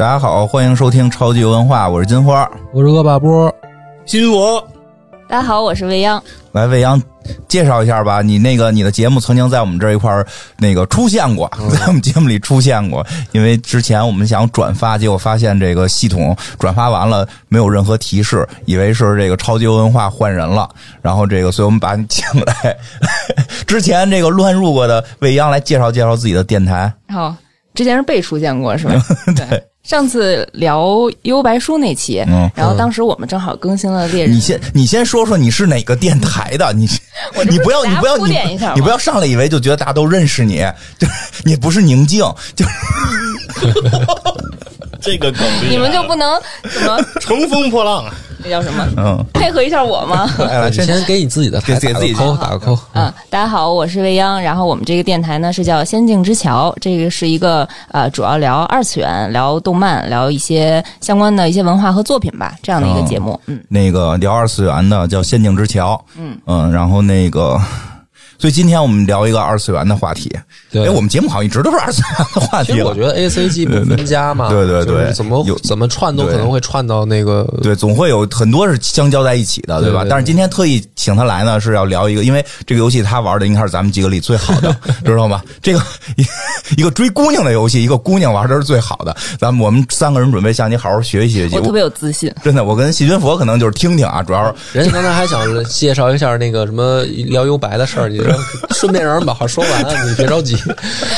大家好，欢迎收听超级文化，我是金花。我是恶霸波，新我大家好，我是未央。来，未央介绍一下吧，你那个你的节目曾经在我们这一块儿那个出现过，在我们节目里出现过。因为之前我们想转发，结果发现这个系统转发完了没有任何提示，以为是这个超级文化换人了，然后这个，所以我们把你请来。之前这个乱入过的未央来介绍介绍自己的电台。哦，之前是被出现过是吧？对。上次聊优白书那期，嗯然后当时我们正好更新了猎人。你先，你先说说你是哪个电台的？你 我你不要，你不要，你铺垫一下你不要上来以为就觉得大家都认识你，就是你不是宁静，就这个梗你们就不能怎么乘风破浪啊！那叫什么？嗯，配合一下我吗？来 来，你先先给你自己的台给自己打个扣，打个扣。嗯，大家好，我是未央。然后我们这个电台呢是叫《仙境之桥》，这个是一个呃，主要聊二次元、聊动漫、聊一些相关的一些文化和作品吧，这样的一个节目。嗯，那个聊二次元的叫《仙境之桥》，嗯嗯，然后那个，所以今天我们聊一个二次元的话题。对哎，我们节目好像一直都是二次元的话题了。其实我觉得 A C G 不分家嘛，对对对就是怎么有怎么串都可能会串到那个对，总会有很多是相交在一起的，对吧？对对对但是今天特意请他来呢，是要聊一个，因为这个游戏他玩的应该是咱们几个里最好的，知道吗？这个一 一个追姑娘的游戏，一个姑娘玩的是最好的。咱们我们三个人准备向你好好学习学习。我特别有自信。真的，我跟细菌佛可能就是听听啊，主要是 人家刚才还想介绍一下那个什么聊幽白的事儿，顺便让人把话说完，你别着急。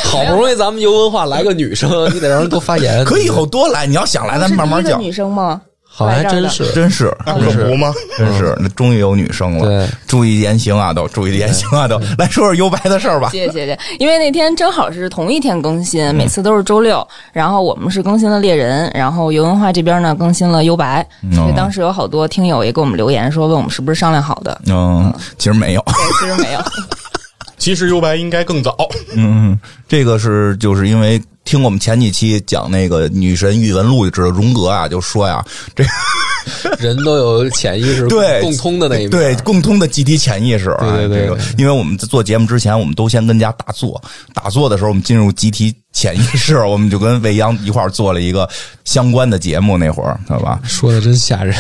好不容易咱们游文化来个女生，你得让人多发言。可以以后多来，你要想来，咱们慢慢讲。女生吗？好像还真是。真是，可不吗？真是，那终于有女生了。对，注意言行啊，都注意言行啊，都来说说优白的事儿吧。谢谢谢谢，因为那天正好是同一天更新，每次都是周六，然后我们是更新了猎人，然后游文化这边呢更新了优白，所以当时有好多听友也给我们留言说问我们是不是商量好的，嗯，其实没有。对，其实没有。其实幽白应该更早，嗯，这个是就是因为听我们前几期讲那个女神宇文录就知道，荣格啊就说呀，这 人都有潜意识对共通的那一面。对共通的集体潜意识啊，对对对这个因为我们在做节目之前，我们都先跟家打坐，打坐的时候我们进入集体潜意识，我们就跟未央一块儿做了一个相关的节目，那会儿知道吧？说的真吓人，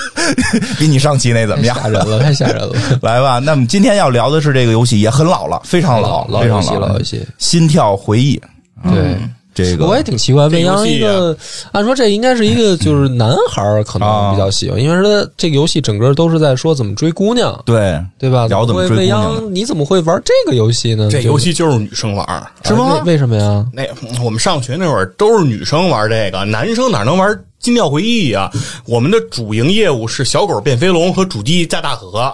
比你上期那怎么样？吓人了，太吓人了。来吧，那么今天要聊的是这个游戏，也很老了，非常老，老游戏，非常老老游戏。心跳回忆，对，这个我也挺奇怪，未央一这个，按说这应该是一个就是男孩儿可能比较喜欢，因为说这个游戏整个都是在说怎么追姑娘，对对吧？聊怎么追未娘央，你怎么会玩这个游戏呢？这就游戏就是女生玩。是吗？为为什么呀？那我们上学那会儿都是女生玩这个，男生哪能玩心跳回忆啊？我们的主营业务是小狗变飞龙和主机架大河。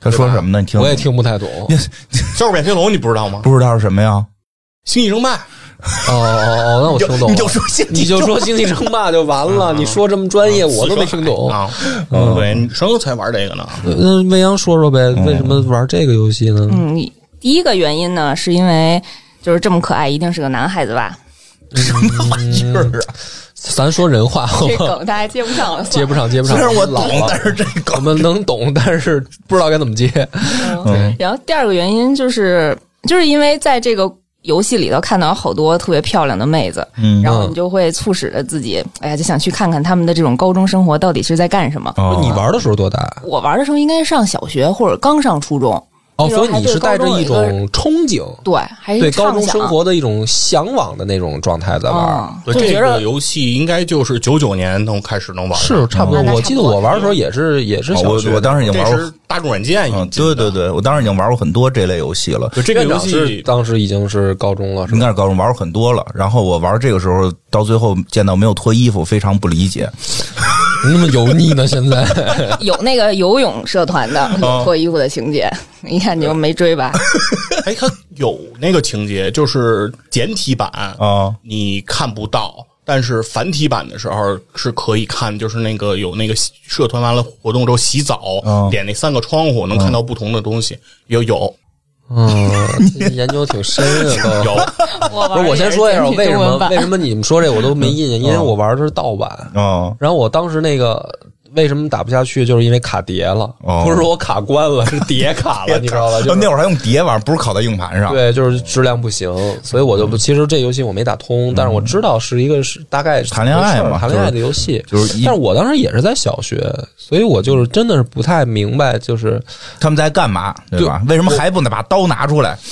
他说什么呢？你听，我也听不太懂。小狗变飞龙你不知道吗？不知道是什么呀？星际争霸，哦哦哦，那我听懂了。你就说星际你就说星际争霸就完了。你说这么专业，我都没听懂。啊。嗯，对，女生才玩这个呢。那未央说说呗，为什么玩这个游戏呢？嗯，第一个原因呢，是因为就是这么可爱，一定是个男孩子吧？什么玩意儿啊？咱说人话这吗？梗大家接不上了，接不上，接不上。虽然我懂，老了但是这梗我们能懂，但是不知道该怎么接。嗯，然后第二个原因就是，就是因为在这个游戏里头看到好多特别漂亮的妹子，嗯然后你就会促使着自己，哎呀，就想去看看他们的这种高中生活到底是在干什么。哦你玩的时候多大？我玩的时候应该上小学或者刚上初中，哦，所以你是带着一种憧憬，对，还是对高中生活的一种向往的那种状态在玩。啊，对，这个游戏应该就是九九年能开始能玩的，是差不多，嗯我记得我玩的时候也是也是哦小学我我当时已经玩过，大众软件对对对，我当时已经玩过很多这类游戏了。就这个游戏当时已经是高中了，应该是高中玩过很多了，然后我玩这个时候到最后见到没有脱衣服，非常不理解。你那么油腻呢？现在 有那个游泳社团的脱衣服的情节，一看你就没追吧？哎，它有那个情节，就是简体版啊你看不到，但是繁体版的时候是可以看，就是那个有那个社团完了活动之后洗澡，嗯点那三个窗户能看到不同的东西，有有嗯，研究挺深啊，都。有，我不是，我先说一下，为什么为什么？你们说这我都没印象，因为我玩的是盗版。啊然后我当时那个为什么打不下去，就是因为卡碟了，哦不是说我卡关了，是碟卡了，你知道吧？就是那会儿还用碟玩，不是拷在硬盘上。对，就是质量不行，所以我就不。其实这游戏我没打通，但是我知道是一个是大概是谈恋爱嘛谈恋爱的游戏。就是一但是我当时也是在小学，所以我就是真的是不太明白，就是他们在干嘛，对吧？为什么还不能把刀拿出来？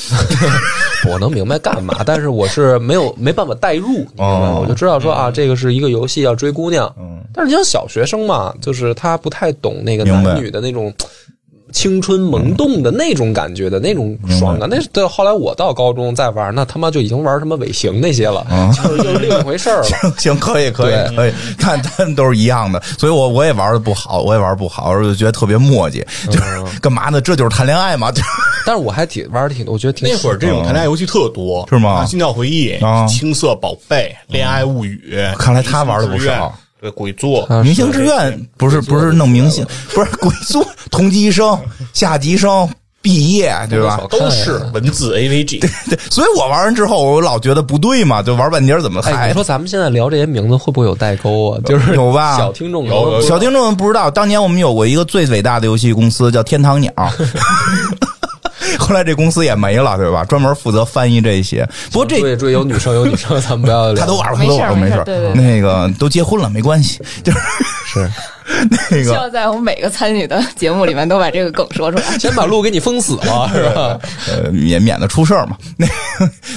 我能明白干嘛，但是我是没有没办法代入，你知道吗？哦我就知道说啊，这个是一个游戏要追姑娘，嗯但是你像小学生嘛，就是他不太懂那个男女的那种。青春萌动的那种感觉的那种爽感，那是到后来我到高中再玩，那他妈就已经玩什么尾行那些了，嗯就是又是另一回事儿了。行，可以，可以，可以，看他们都是一样的，所以我我也玩的不好，我也玩不好，我就觉得特别磨叽，就是干嘛呢？这就是谈恋爱嘛，就但是我还挺玩的挺，我觉得挺那会儿这种谈恋爱游戏特多，是吗？啊心跳回忆啊、青涩宝贝、恋爱物语，看来他玩的不少。对，鬼作啊明星志愿不是不是弄明星，不是鬼作同级生、下级生毕业，对吧？都是文字 AVG。对对，所以我玩完之后，我老觉得不对嘛，就玩半截怎么哎，还你说咱们现在聊这些名字会不会有代沟啊？就是有吧？小听众小听众们不知道，当年我们有过一个最伟大的游戏公司叫天堂鸟，后来这公司也没了，对吧？专门负责翻译这些。不过这对对，有女生有女生，咱们不要聊。他都玩儿都玩过，没事。没事对对对那个都结婚了，没关系，就是是 那个。需要在我们每个参与的节目里面都把这个梗说出来。先把路给你封死了，是吧？呃，免免得出事儿嘛。那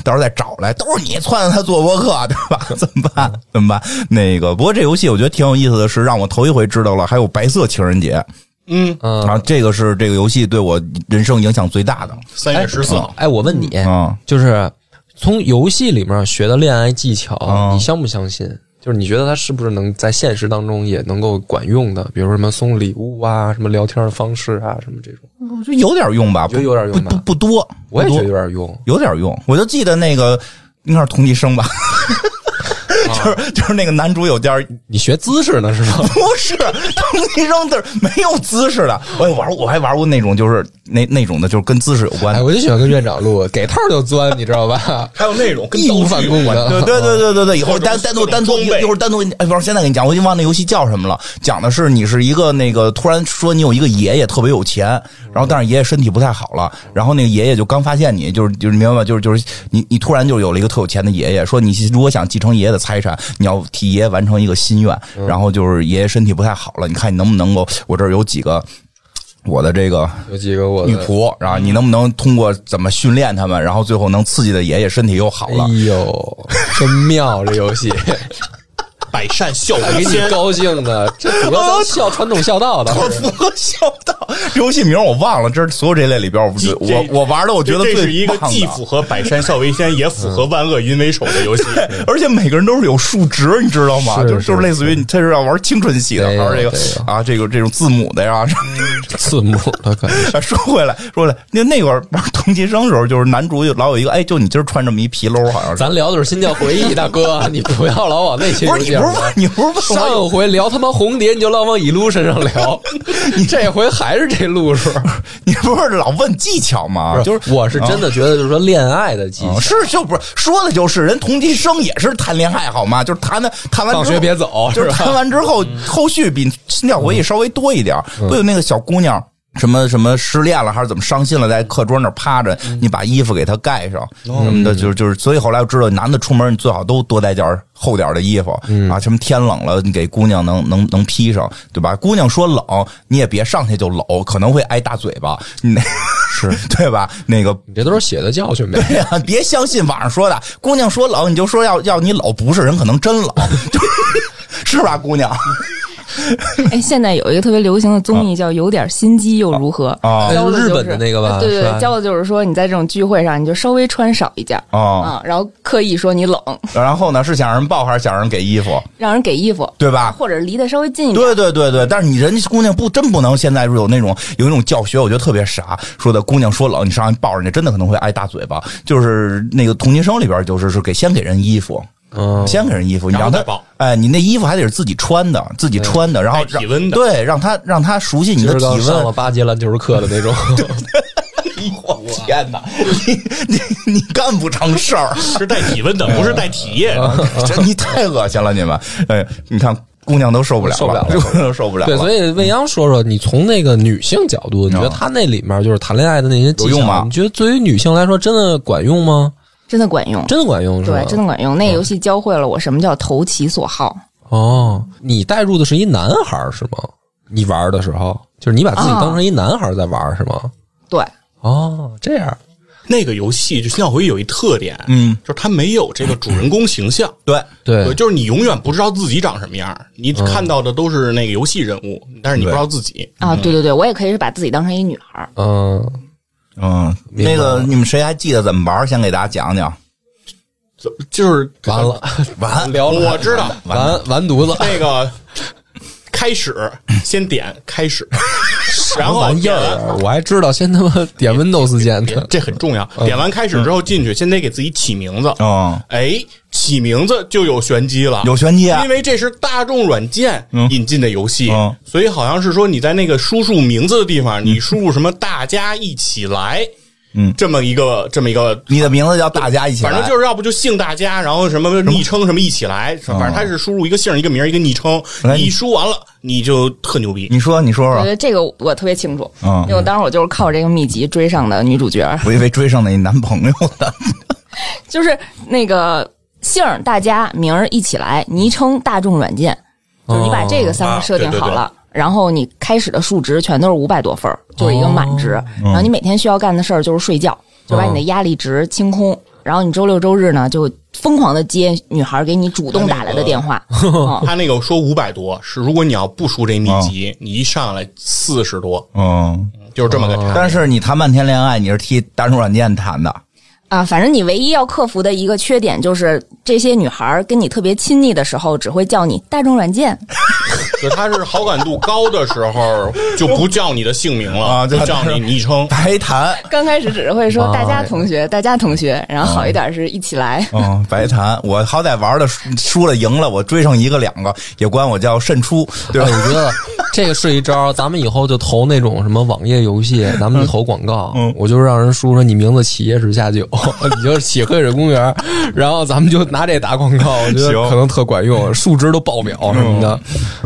到时候再找来，都是你撺掇他做博客，对吧？怎么办？怎么办？那个，不过这游戏我觉得挺有意思的是，让我头一回知道了还有白色情人节嗯，嗯，啊，这个是这个游戏对我人生影响最大的三月十四号，哎，我问你，啊。就是从游戏里面学的恋爱技巧，嗯你相不相信？就是你觉得它是不是能在现实当中也能够管用的？比如说什么送礼物啊，什么聊天的方式啊，什么这种，我觉得有点用吧，觉得有点用吧不不不多，我也觉得有点用。有点用。我就记得那个应该是同级生吧，就是就是那个男主有点儿你学姿势呢是吗？不是同级生，就是没有姿势的。我也玩，我还玩过那种就是那那种的，就是跟姿势有关哎，我就喜欢跟院长录，给套就钻，你知道吧？还有那种跟义无反顾的的。对对对对对对，一会儿或者是单单独单独一会儿单独，哎，不是，现在跟你讲，我已经忘那游戏叫什么了。讲的是你是一个那个突然说你有一个爷爷特别有钱，然后但是爷爷身体不太好了，然后那个爷爷就刚发现你，就是就是明白吗？就是就是你你突然就有了一个特有钱的爷爷，说你如果想继承爷爷的财产，你要替爷爷完成一个心愿，然后就是爷爷身体不太好了，你看你能不能够，我这儿有几个。我的这个有几个我的女仆，然后你能不能通过怎么训练他们，然后最后能刺激的爷爷身体又好了哎？呦，真妙这游戏，百善孝为先。高兴的，这符合咱孝传统孝道的。我 符合孝道。游戏名我忘了，这是所有这类里边，我这我我玩的，我觉得最这是一个既符合百善孝为先，也符合万恶淫为首的游戏。而且每个人都是有数值，你知道吗？就是就是类似于你他是要玩青春系的，对玩这个啊，这个这种字母的呀。字母的感觉，说回来，说回来，那那会儿玩同级生的时候，就是男主有老有一个，哎，就你今儿穿这么一皮褛，好像是。咱聊的是心跳回忆，大哥，你不要老往那些不是你不是问你不是上回聊他妈红蝶，你就老往乙路身上聊，你这回还是这路数。你不是老问技巧吗？就是我是真的觉得，就是说恋爱的技巧，啊是就不是说的就是人同级生也是谈恋爱好吗？就是谈的谈完放学别走就是谈完之后后续比心跳回忆稍微多一点。不有那个小姑娘。什么什么失恋了还是怎么伤心了，在课桌那儿趴着，你把衣服给她盖上什么的，就是就是，所以后来我知道，男的出门你最好都多带件厚点的衣服啊，什么天冷了你给姑娘能能能披上，对吧？姑娘说冷，你也别上去就搂，可能会挨大嘴巴，那是 对吧？那个你这都是写的教训呗。对呀、别相信网上说的，姑娘说冷你就说要要你搂，不是人可能真冷，是吧，姑娘？哎，现在有一个特别流行的综艺叫《有点心机又如何》啊教的就是日本的那个吧对对对，教的就是说你在这种聚会上，你就稍微穿少一件啊，然后刻意说你冷，然后呢是想让人抱还是想让人给衣服，让人给衣服，对吧？或者离得稍微近一点。对对对对，但是你人家姑娘不真不能现在有那种有一种教学，我觉得特别傻，说的姑娘说冷，你上去抱人家，真的可能会挨大嘴巴。就是那个同级生里边，就是是给先给人衣服，嗯，先给人衣服，你让他然后再抱。哎，你那衣服还得是自己穿的，自己穿的，然后体温的。对，让他让他熟悉你的体今儿刚上了温。八节篮球课的那种，我天哪，你你你干不成事儿，是带体温的，不是带体液 你太恶心了，你们。哎，你看姑娘都受不了受不了了。姑娘都受不了了。对，所以未央说说，你从那个女性角度，你觉得她那里面就是谈恋爱的那些技有用吗？巧，你觉得对于女性来说真的管用吗？真的管用，真的管用是吧？对，真的管用。那个游戏教会了我什么叫投其所好。哦，你带入的是一男孩儿是吗？你玩的时候，就是你把自己当成一男孩儿在玩是吗？对，哦，这样，那个游戏就《心跳回忆》有一特点，嗯，就是它没有这个主人公形象。对，对，就是你永远不知道自己长什么样，你看到的都是那个游戏人物，但是你不知道自己。啊，对对对，我也可以是把自己当成一女孩儿。嗯，嗯，那个你们谁还记得怎么玩？先给大家讲讲。就是完了，完。聊了，我知道。完完犊子，那个开始先点开始，然后玩意点完。儿，我还知道先他妈点 Windows 键，这很重要。点完开始之后进去，先得给自己起名字。嗯，哎，起名字就有玄机了，有玄机啊。因为这是大众软件引进的游戏，嗯。所以好像是说你在那个输入名字的地方，你输入什么“大家一起来”，嗯。这么一个这么一个。你的名字叫大家一起来，反正就是要不就姓大家，然后什么昵称什么一起来，反正他是输入一个姓一个名一个昵称，哎你一输完了你就特牛逼。你说，你说。说，我觉得这个我特别清楚，嗯。因为我当时我就是靠这个秘籍追上的女主角，我以为追上那男朋友的。就是那个姓儿大家名儿一起来，昵称大众软件，就是你把这个三个设定好了。然后你开始的数值全都是五百多分儿，就是一个满值。然后你每天需要干的事儿就是睡觉，就把你的压力值清空。然后你周六周日呢，就疯狂的接女孩给你主动打来的电话。嗯 他那个说五百多是，如果你要不输这秘籍，你一上来四十多，嗯，就是这么个差。但是你谈半天恋爱，你是替大众软件谈的，啊，反正你唯一要克服的一个缺点就是，这些女孩儿跟你特别亲密的时候，只会叫你大众软件。就她是好感度高的时候就不叫你的姓名了，啊就叫你昵称。白谈，刚开始只是会说大家同学，大家同学，然后好一点是一起来。嗯，白谈。我好歹玩的输输了赢了，我追上一个两个，也管我叫慎出，对吧哎？我觉得这个是一招，咱们以后就投那种什么网页游戏，咱们就投广告。嗯我就让人输说你名字起野史下酒，你就是起黑水公园，然后咱们就拿这打广告，我觉得行。可能特管用，数值都爆表什么的。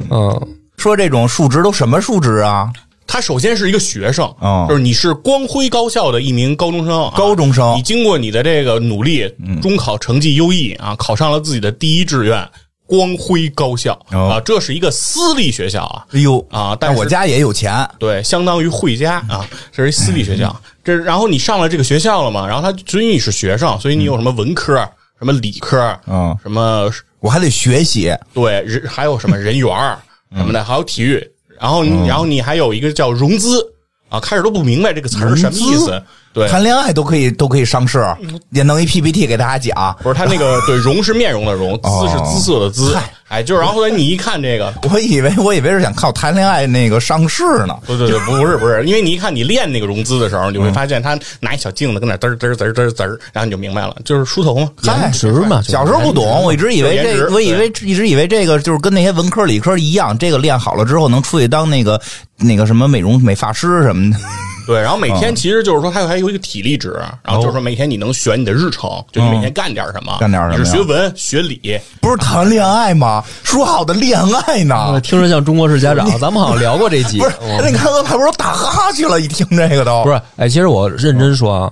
嗯，说这种数值都什么数值啊？他首先是一个学生，哦就是你是光辉高校的一名高中生啊，高中生。你经过你的这个努力，中考成绩优异啊，考上了自己的第一志愿光辉高校。哦。啊，这是一个私立学校啊。哎呦啊，但是我家也有钱，对，相当于汇家啊，这是一私立学校。这然后你上了这个学校了嘛？然后他所以你是学生，所以你有什么文科、什么理科，嗯什么我还得学习，对人还有什么人缘儿什么的，还有体育。然后你然后你还有一个叫融资啊，开始都不明白这个词儿什么意思。对，谈恋爱都可以都可以上市，也弄一 PPT 给大家讲。不是他那个 对容是面容的容，姿是姿色的姿。哎，就是然后后来你一看这个，我以为我以为是想靠谈恋爱那个上市呢。不对对，不是不是，因为你一看你练那个融资的时候，你会发现他拿一小镜子跟那嘚儿嘚儿嘚儿嘚儿嘚儿，然后你就明白了，就是梳头嘛。颜值嘛，小时候不懂，我一直以为这，我以为一直以为这个就是跟那些文科理科一样，这个练好了之后能出去当那个那个什么美容美发师什么的。对，然后每天其实就是说，它还有一个体力值，然后就是说每天你能选你的日程，就你每天干点什么，干点什么是学文学理，不是谈恋爱吗？说好的恋爱呢？听着像中国式家长，咱们好像聊过这集。不是，那你看我还不是打哈欠了？一听这个都不是，哎，其实我认真说啊，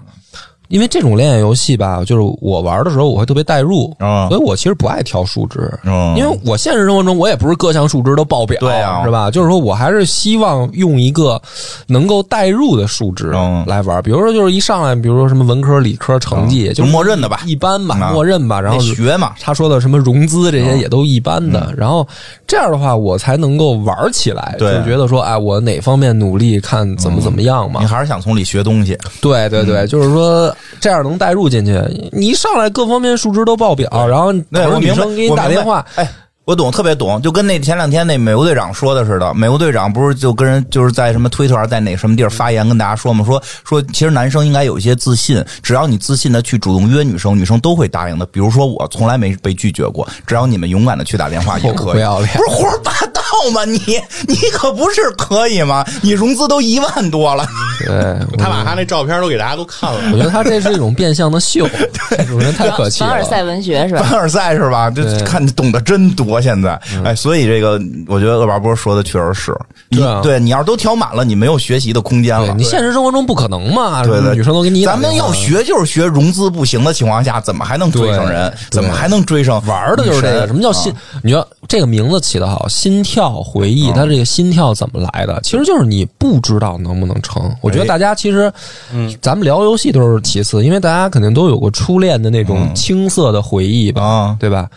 因为这种恋爱游戏吧，就是我玩的时候我会特别代入，嗯所以我其实不爱挑数值，嗯因为我现实生活中我也不是各项数值都爆表，对啊。是吧？就是说我还是希望用一个能够代入的数值嗯。来玩，比如说就是一上来，比如说什么文科、理科成绩，嗯。就默认的吧。一般吧，嗯。默认吧，然后学嘛。他说的什么融资这些嗯。也都一般的，然后这样的话我才能够玩起来，就觉得说，哎，我哪方面努力，看怎么怎么样嘛。你。还是想从里学东西。对对对，就是说这样能带入进去。你一上来各方面数值都爆表，然后对，等着女我明白，生给你打电话，哎。我懂，特别懂，就跟那前两天那美国队长说的似的。美国队长不是就跟人就是在什么推特上，在哪什么地儿发言跟大家说嘛，说说其实男生应该有一些自信，只要你自信的去主动约女生，女生都会答应的。比如说我从来没被拒绝过，只要你们勇敢的去打电话也可以。不要脸不是胡说八道，吗？你你可不是可以吗？你融资都一万多了，对，他把他那照片都给大家都看了。我觉得他这是一种变相的秀，这种人太可气了。凡尔赛文学是吧？凡尔赛是吧？这对看懂得真多，现在哎，所以这个我觉得恶霸波说的确实是，你对你要是都调满了，你没有学习的空间了。你现实生活中不可能嘛？对对，女生都给你咱们要学就是学融资不行的情况下，怎么还能追上人？怎么还能追上玩的就是这个。什么叫心？你说这个名字起得好，心跳回忆，他这个心跳怎么来的？其实就是你不知道能不能成。我觉得大家其实，嗯，咱们聊游戏都是其次，因为大家肯定都有过初恋的那种青涩的回忆吧，啊？对吧？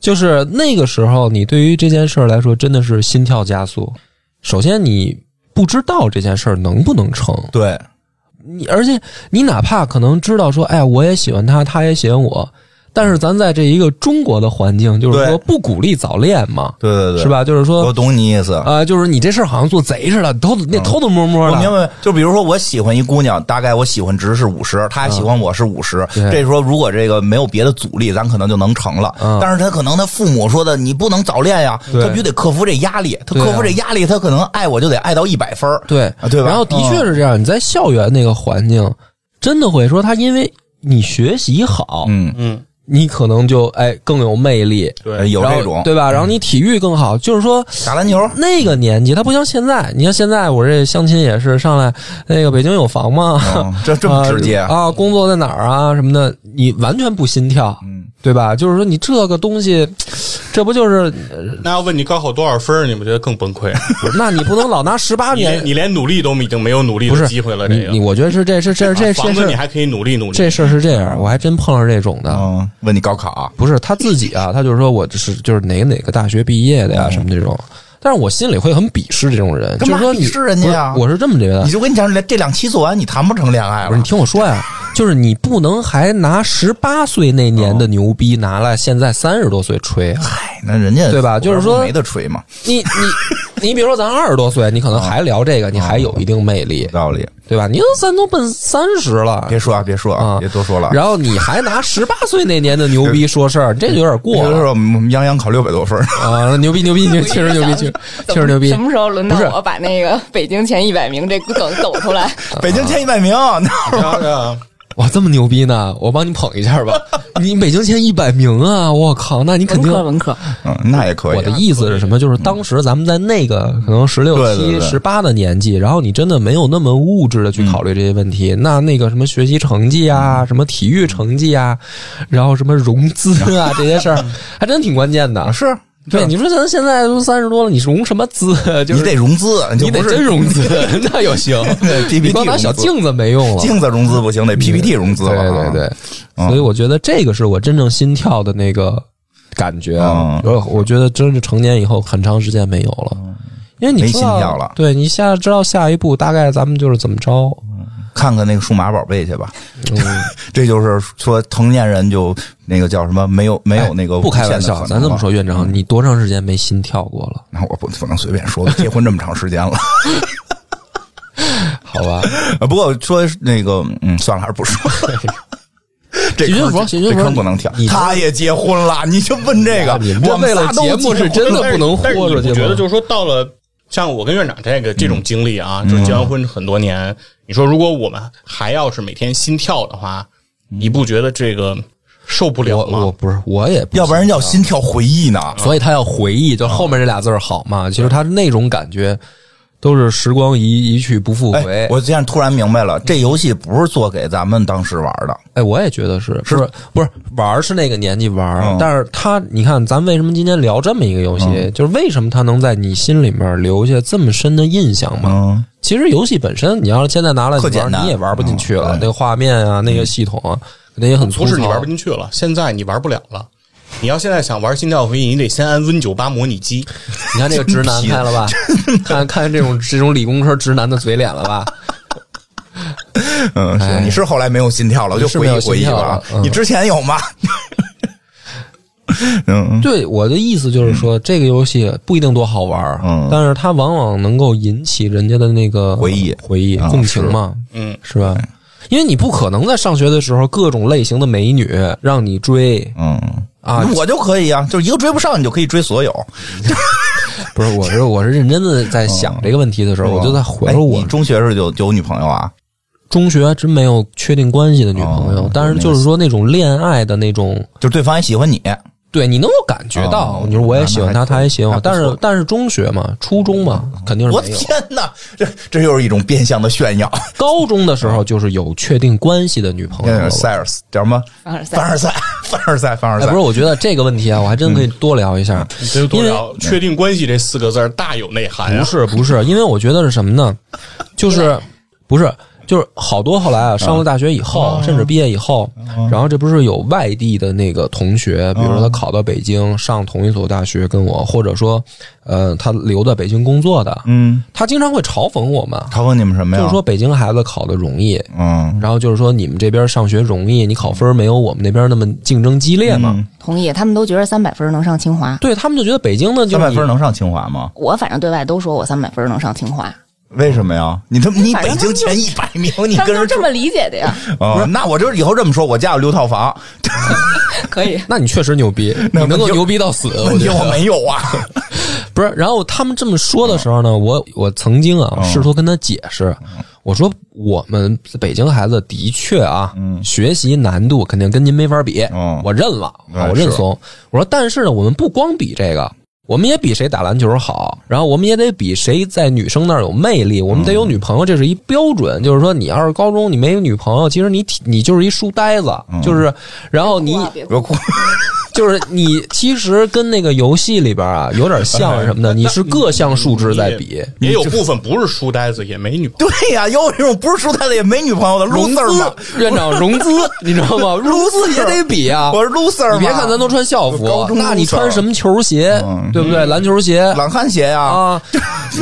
就是那个时候，你对于这件事儿来说，真的是心跳加速。首先，你不知道这件事儿能不能成，对，你而且你哪怕可能知道说，哎，我也喜欢他，他也喜欢我，但是咱在这一个中国的环境，就是说不鼓励早恋嘛，对对对，是？吧？就是说我懂你意思。啊、就是你这事儿好像做贼似的，偷那偷偷摸摸的。我明白，就比如说我喜欢一姑娘，大概我喜欢值是五十，她喜欢我是五十、对。这时候如果这个没有别的阻力，咱可能就能成了。嗯。但是她可能她父母说的，你不能早恋呀，对。他必须得克服这压力，他对啊。克服这压力，他可能爱我就得爱到一百分儿对。啊对吧？然后的确是这样，你在校园那个环境，真的会说她因为你学习好，嗯，嗯，你可能就哎更有魅力，对，有这种对吧？然后你体育更好，就是说打篮球，那个年纪，他不像现在。你像现在我这相亲也是上来，那个北京有房吗？嗯这这么直接啊啊？工作在哪儿啊？什么的，你完全不心跳，嗯，对吧？就是说你这个东西，这不就是？那要问你高考多少分儿，你不觉得更崩溃？不是那你不能老拿十八你年连，你连努力都已经没有努力不是的机会了。这个你你，我觉得是这是这这啊这事儿，房子你还可以努力努力。这事儿是这样，我还真碰上这种的。嗯，问你高考啊，不是他自己啊，他就是说我是就是哪个哪个大学毕业的呀，什么这种。但是我心里会很鄙视这种人，干嘛就是说你鄙视人家呀不是我是这么觉得你，就跟你讲，这两期做完，你谈不成恋爱不是，了你。听我说呀，就是你不能还拿十八岁那年的牛逼拿来现在三十多岁吹。嗨，那人家对吧就是说没得吹嘛，你你你比如说咱二十多岁，你可能还聊这个，你还有一定魅力，道理。对吧？你都咱都奔三十了，别说啊，别说啊，啊别多说了。然后你还拿十八岁那年的牛逼说事儿，这就有点过了比如说我们杨洋考六百多分，啊！牛逼牛逼牛，确实牛逼，确实牛逼 什。么时候轮到我把那个北京前一百名这梗抖出来？北京前一百名，那 哇，这么牛逼呢！我帮你捧一下吧。你北京前一百名啊！我靠，那你肯定文科文科，嗯，那也可以。我的意思是什么？就是当时咱们在那个可能十六七、十八的年纪，然后你真的没有那么物质的去考虑这些问题。那那个什么学习成绩啊，什么体育成绩啊，然后什么融资啊这些事儿，还真挺关键的。是，对，你说咱现在都三十多了，你融什么资？就是你得融资，你得真融资，那就行。对 PPT 你光拿小镜子没用了。镜子融资不行，得 PPT 融资了对啊。对对，嗯所以我觉得这个是我真正心跳的那个感觉啊。嗯我我觉得真是成年以后很长时间没有了，因为你没心跳了对你现在知道下一步大概咱们就是怎么着。看看那个数码宝贝去吧。嗯，这就是说，成年人就那个叫什么，没有没有那个哎不开玩笑，咱这么说，院长，你多长时间没心跳过了？那我不不能随便说，结婚这么长时间了。好吧，啊 不过说那个，嗯，算了，还是不说。这徐坑这俊福徐俊福坑不能跳，他也结婚了，你就问这个，你们这我们为了节目是真的不能但是豁出去觉得就是说到了像我跟院长这个这种经历啊，就是结完婚很多年，你说如果我们还要是每天心跳的话，你不觉得这个受不了我我？不是我也不要不然叫心跳回忆呢。所以他要回忆，就后面这俩字儿好嘛。其实他那种感觉都是时光一一去不复回哎，。我现在突然明白了，这游戏不是做给咱们当时玩的，哎，我也觉得是，不是不是玩儿是那个年纪玩但是他你看，咱为什么今天聊这么一个游戏？嗯就是为什么他能在你心里面留下这么深的印象嘛？嗯，其实游戏本身，你要是现在拿来你玩，你也玩不进去了。那个画面啊，那个系统啊，肯定也很粗糙。不是你玩不进去了，现在你玩不了了。你要现在想玩心跳回忆，你得先安 Win 九八模拟机。你看这个直男真皮看了吧？看 看这种这种理工科直男的嘴脸了吧？嗯，你是后来没有心跳了，我就回忆回忆吧了。嗯你之前有吗？嗯，对，我的意思就是说，这个游戏不一定多好玩，嗯但是它往往能够引起人家的那个回忆回忆、啊共情嘛，嗯，是吧？因为你不可能在上学的时候各种类型的美女让你追嗯。啊，我就可以啊，就是一个追不上，你就可以追所有。不是，我是我是认真的在想这个问题的时候，我就在回我你中学时候就就有女朋友啊？中学真没有确定关系的女朋友哦，但是就是。说那种恋爱的那种，就是对方也喜欢你，对你能够感觉到哦，你说我也喜欢他，那还可以他也喜欢我，但是但是中学嘛，初中嘛，肯定是我。天哪，这这又是一种变相的炫耀。高中的时候就是有确定关系的女朋友了。塞尔斯叫什么？凡尔赛凡尔赛，凡尔赛，凡尔哎，赛。不是，我觉得这个问题啊，我还真可以多聊一下。这就多因为聊确定关系这四个字儿大有内涵不啊！是不是，因为我觉得是什么呢？就是不是就是好多后来啊，上了大学以后，甚至毕业以后，然后这不是有外地的那个同学，比如说他考到北京上同一所大学跟我，或者说呃他留在北京工作的，嗯，他经常会嘲讽我们，嘲讽你们什么呀？就是说北京孩子考的容易，嗯，然后就是说你们这边上学容易，你考分没有我们那边那么竞争激烈嘛？嗯同意，他们都觉得三百分能上清华。对他们就觉得北京的，就三百分能上清华吗？我反正对外都说我三百分能上清华，为什么呀？你他妈你北京前 一百名，你跟人这么理解的呀。哦，那我就以后这么说，我家有六套房，可以，那你确实牛逼，你能够牛逼到死，我问题我没有啊。不是。然后他们这么说的时候呢，我我曾经啊试图跟他解释，我说我们北京孩子的确啊，学习难度肯定跟您没法比嗯，我认了，我认怂。我说但是呢，我们不光比这个。我们也比谁打篮球好，然后我们也得比谁在女生那儿有魅力，我们得有女朋友，这是一标准。就是说，你要是高中你没有女朋友，其实你挺你就是一书呆子，就是，然后你别别哭，就是你其实跟那个游戏里边啊有点像什么的，你是各项数值在比，也有部分不是书呆子，也没女朋友。对呀，有一种不是书呆子也没女朋友的融 loser 嘛，院长融资，你知道吗？融资也得比啊。我是 loser 嘛。你别看咱都穿校服那你穿什么球鞋嗯，对不对？篮球鞋懒汉鞋呀，啊，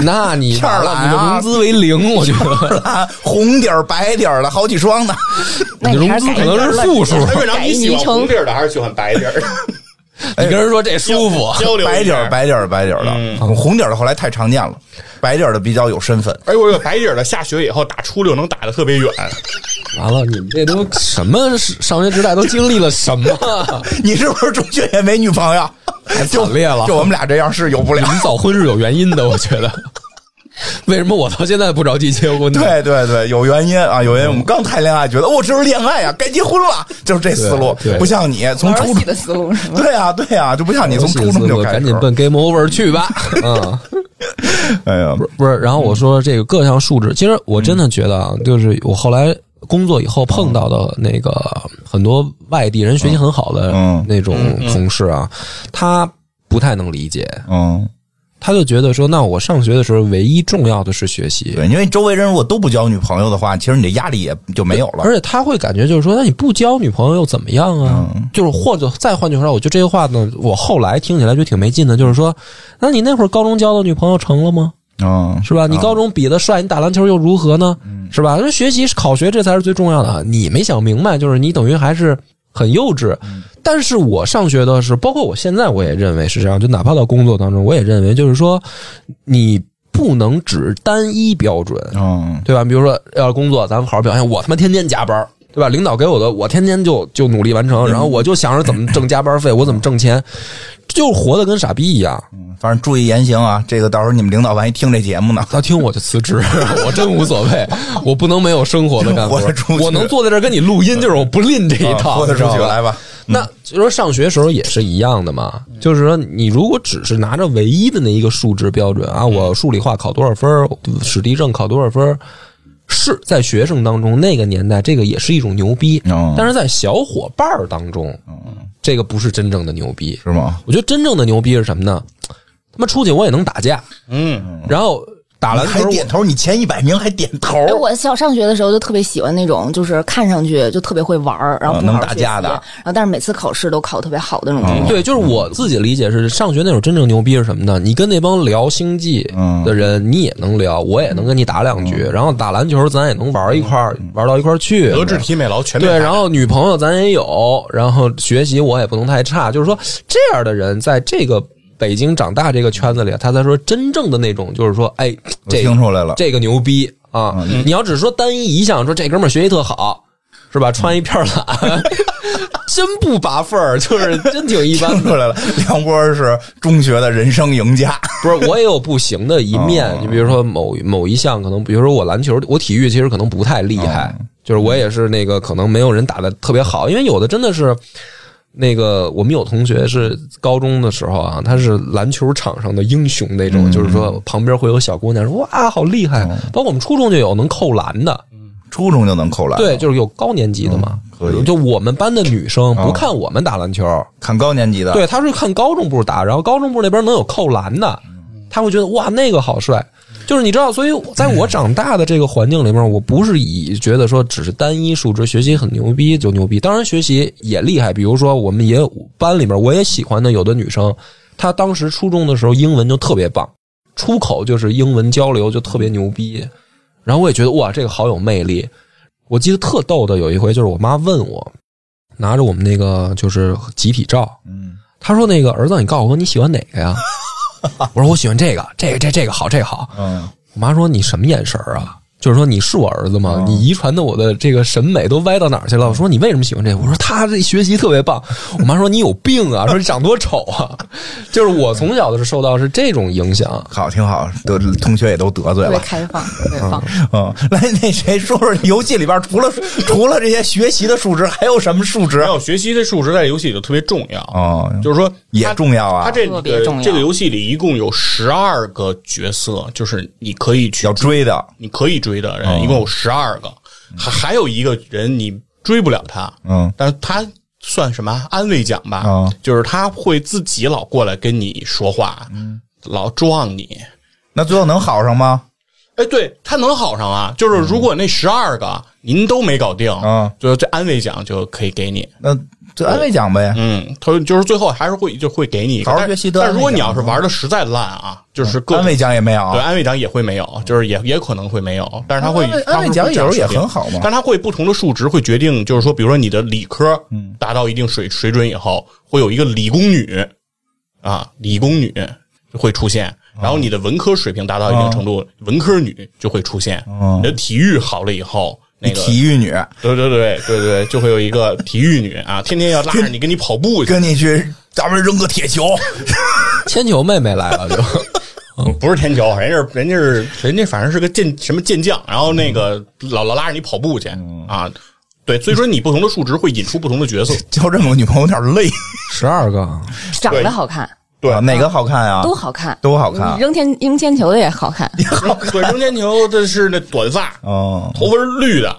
那你 片儿了，你的融资为零，我觉得啊 红底儿白底儿的好几双呢。你融资可能是负数。哎院长，你喜欢红底儿的还是喜欢白底儿的？你跟人说这舒服，交流白底儿，。白底儿，白底儿的，嗯红底儿的后来太常见了，白底儿的比较有身份。哎，我有白底儿的，下雪以后打初六能打的特别远。完了，你们这都什么上学时代都经历了什么？你是不是中学也没女朋友？太惨烈了就我们俩这样是有不了你。们早婚是有原因的，我觉得。为什么我到现在不着急结婚呢？对对对，有原因啊，有原因。我们刚谈恋爱，觉得哦，这是恋爱啊，该结婚了，就是这思路。不像你从初中，的思路是吗？对啊对啊，就不像你从初中就开始。赶紧奔 game over 去吧。嗯，哎呀，不是不是。然后我说这个各项素质，其实我真的觉得啊，就是我后来工作以后碰到的那个很多外地人学习很好的嗯那种同事啊，他不太能理解，嗯，他就觉得说，那我上学的时候唯一重要的是学习。对，因为周围人如果都不交女朋友的话，其实你的压力也就没有了。而且他会感觉就是说，那你不交女朋友又怎么样啊？嗯就是或者再换句话说，我觉得这个话呢，我后来听起来就挺没劲的。就是说，那你那会儿高中交的女朋友成了吗？嗯，是吧？你高中比的帅，你打篮球又如何呢？是吧？那学习考学这才是最重要的啊！你没想明白，就是你等于还是很幼稚。但是我上学的时候，包括我现在我也认为是这样，就哪怕到工作当中，我也认为就是说，你不能只单一标准，嗯，对吧？比如说要是工作，咱们好好表现，我他妈天天加班。对吧？领导给我的，我天天就就努力完成，然后我就想着怎么挣加班费，我怎么挣钱，就是活的跟傻逼一样。反正注意言行啊，这个到时候你们领导万一听这节目呢，他听我就辞职，我真无所谓，我不能没有生活的干我能坐在这儿跟你录音，就是我不吝这一套，豁得出去，你知道吧来吧。那就说上学时候也是一样的嘛，就是说你如果只是拿着唯一的那一个数值标准啊，我数理化考多少分儿，史地政考多少分儿，是在学生当中那个年代，这个也是一种牛逼，哦但是在小伙伴儿当中，这个不是真正的牛逼，是吗？我觉得真正的牛逼是什么呢？他妈出去我也能打架，嗯，然后打篮球我还点头，你前一百名还点头，哎，我小上学的时候就特别喜欢那种，就是看上去就特别会玩儿，然后不能打架的然后但是每次考试都考特别好的那种。对，就是我自己理解是，上学那种真正牛逼是什么呢？你跟那帮聊星际的人，你也能聊，我也能跟你打两局，然后打篮球咱也能玩一块儿，玩到一块儿去。德智体美劳全面对，然后女朋友咱也有，然后学习我也不能太差，就是说这样的人在这个北京长大这个圈子里，他才说真正的那种，就是说，哎，我这听出来了。这个牛逼啊！你要只是说单一一项，说这哥们儿学习特好，是吧？穿一片蓝，真不拔份儿，就是真挺一般听出来了，梁波是中学的人生赢家。不是，我也有不行的一面。哦你比如说某某一项，可能比如说我篮球，我体育其实可能不太厉害，就是我也是那个可能没有人打的特别好，因为有的真的是。那个，我们有同学是高中的时候啊，他是篮球场上的英雄那种，就是说旁边会有小姑娘说哇好厉害，包括我们初中就有能扣篮的，初中就能扣篮，对，就是有高年级的嘛。可以。就我们班的女生不看我们打篮球，看高年级的，对，她是看高中部打，然后高中部那边能有扣篮的，她会觉得哇那个好帅。就是你知道，所以在我长大的这个环境里面，我不是以觉得说只是单一数值学习很牛逼就牛逼，当然学习也厉害。比如说我们也有班里面我也喜欢的有的女生，她当时初中的时候英文就特别棒，出口就是英文交流就特别牛逼，然后我也觉得哇这个好有魅力。我记得特逗的有一回，就是我妈问我，拿着我们那个就是集体照，嗯，她说：“那个儿子，你告诉我你喜欢哪个呀？”我说：“我喜欢这个，这个这这个好，这个好。嗯，”我妈说：“你什么眼神儿啊？就是说你是我儿子吗？你遗传的我的这个审美都歪到哪儿去了？”我说：“你为什么喜欢这个？”我说：“他这学习特别棒。”我妈说：“你有病啊！说你长多丑啊！”就是我从小的是受到是这种影响。好，挺好，得同学也都得罪特别了。开放，开放。嗯，来，那谁说说游戏里边除了 除了这些学习的数值，还有什么数值还？有学习的数值在游戏里就特别重要，啊，就是说也重要啊它这个特别重要这个游戏里一共有十二个角色，就是你可以去要追的，你可以追的人，哦一共有十二个，还还有一个人你追不了他，嗯，但是他算什么安慰奖吧？哦就是他会自己老过来跟你说话，嗯老撞你。那最后能好上吗？哎，对他能好上啊！就是如果那十二个您都没搞定，嗯就这安慰奖就可以给你。那就安慰奖呗。嗯，他就是最后还是会就会给你好好学习得但如果你要是玩的实在烂啊，就是各安慰奖也没有，对安慰奖也会没有，就是也也可能会没有，但是他会安慰奖有时候也很好嘛但它会不同的数值会决定，就是说，比如说你的理科达到一定水水准以后，会有一个理工女啊，理工女会出现，然后你的文科水平达到一定程度，文科女就会出现，哦你的体育好了以后，那个体育女。对对对对对，就会有一个体育女啊，天天要拉着你跟你跑步去，跟你去，咱们扔个铁球，铅球妹妹来了就，不是铅球，人家是人家是人家反正是个健什么健将，然后那个老老拉着你跑步去。啊。对，所以说你不同的数值会引出不同的角色。交这么个女朋友有点累。十二个，长得好看，对啊哪个好看呀？都好看，都好看扔天扔铅球的也好看，对，扔铅球的是那短发，哦，头发是绿的，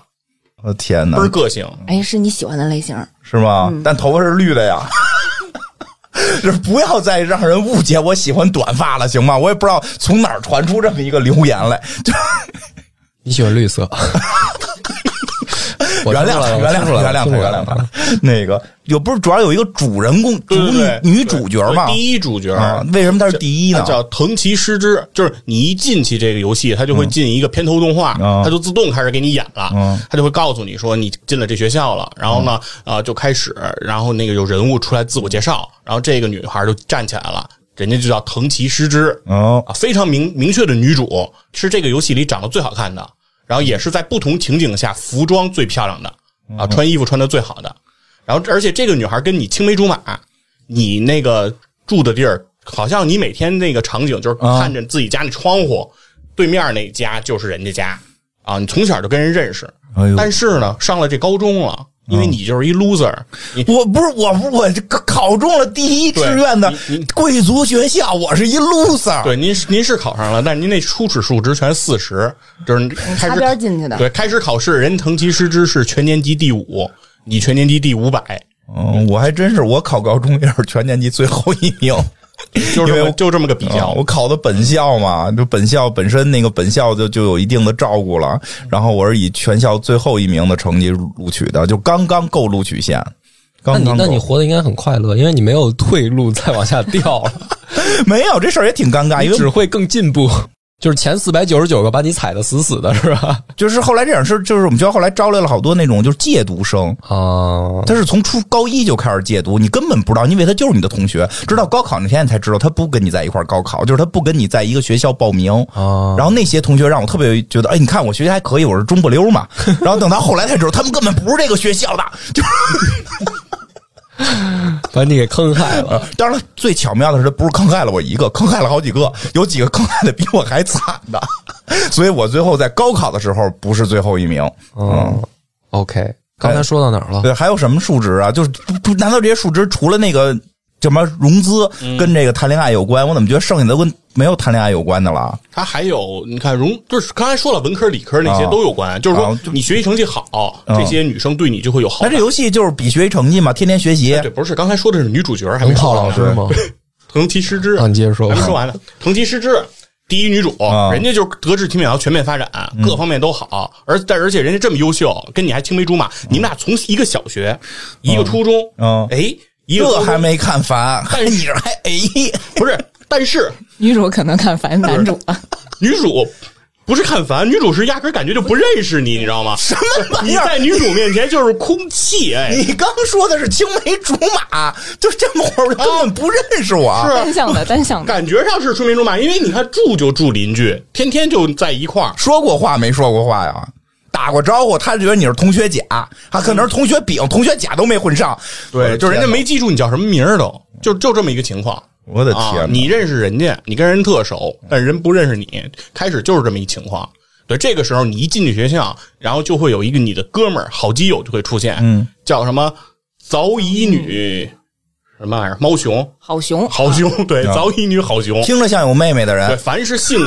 我的天哪倍，儿个性。哎，是你喜欢的类型。是吗？但头发是绿的呀。就是不要再让人误解我喜欢短发了，行吗？我也不知道从哪儿传出这么一个留言来，就 你喜欢绿色？我原谅了原谅他，我听出来原谅他，了。原谅他。那个有不是主要有一个主人公主女女主角嘛？第一主角。啊，为什么她是第一呢？叫藤崎诗织，就是你一进去这个游戏，它就会进一个片头动画，嗯它就自动开始给你演了嗯，它就会告诉你说你进了这学校了，然后呢，啊就开始，然后那个有人物出来自我介绍，然后这个女孩就站起来了，人家就叫藤崎诗织，非常明明确的女主，是这个游戏里长得最好看的，然后也是在不同情景下服装最漂亮的啊，穿衣服穿的最好的。然后，而且这个女孩跟你青梅竹马，你那个住的地儿，好像你每天那个场景就是啊看着自己家那窗户，对面那家就是人家家啊，你从小就跟人认识。哎但是呢，上了这高中了，因为你就是一 loser，你我不是，我不是，我这考中了第一志愿的贵族学校，我是一 loser。对您是您是考上了，但是您那初始数值全是四十，就是开擦始边进去的，对，开始考试，人藤崎诗织是全年级第五，你全年级第五百，嗯，我还真是，我考高中也是全年级最后一名。就这因为我么就这么个比啊较。我考的本校嘛，就本校本身那个本校就就有一定的照顾了，然后我是以全校最后一名的成绩录录取的，就刚刚够录取线。那你刚刚够那你活的应该很快乐，因为你没有退路再往下掉了，没有这事儿也挺尴尬，因为只会更进步。就是前四百九十九个把你踩的死死的，是吧？就是后来这样是，就是我们学校后来招来了好多那种就是借读生，啊，他是从初高一就开始借读，你根本不知道，因为他就是你的同学，直到高考那天你才知道他不跟你在一块儿高考，就是他不跟你在一个学校报名。啊然后那些同学让我特别觉得，哎，你看我学习还可以，我是中不溜嘛。然后等到后来才知道，他们根本不是这个学校的，就是。把你给坑害了。当然了，最巧妙的是，他不是坑害了我一个，坑害了好几个，有几个坑害的比我还惨的，所以我最后在高考的时候不是最后一名。嗯，OK，刚才说到哪儿了？对，还有什么数值啊？就是不不，难道这些数值除了那个什么融资跟这个谈恋爱有关？我怎么觉得剩下的都跟没有谈恋爱有关的了？他还有你看荣，就是刚才说了文科理科那些啊。都有关，就是说你学习成绩好，啊。这些女生对你就会有好感。那这游戏就是比学习成绩嘛，天天学习。对，不是刚才说的是女主角，还没藤炮说老师吗？藤崎诗织。啊，你接着说还没。说完呢。藤崎诗织第一女主，啊。人家就是德智体美劳全面发展，各方面都好，而但而且人家这么优秀，跟你还青梅竹马，你们俩从一个小学，一个初中，嗯。哎，一个这还没看烦，但是你这还哎，不是，但是女主可能看烦男主了，女主。不是看烦，女主是压根儿感觉就不认识你，你知道吗？什么玩意儿？你在女主面前就是空气，哎，你刚说的是青梅竹马，就这么会儿根本不认识我。是啊单向的 单向的。感觉上是青梅竹马，因为你看住就住邻居，天天就在一块儿。说过话没说过话呀？打过招呼，他觉得你是同学甲，他可能是同学丙、同学甲都没混上。对，就是人家天哪没记住你叫什么名儿都，就就这么一个情况。我的啊天啊！，你认识人家，你跟人特熟，但人不认识你，开始就是这么一情况。对，这个时候你一进去学校，然后就会有一个你的哥们儿、好基友就会出现，嗯，叫什么早乙女，什么玩意儿？猫熊，好熊，好熊，对，啊早乙女好熊，听着像有妹妹的人对，人，凡是姓，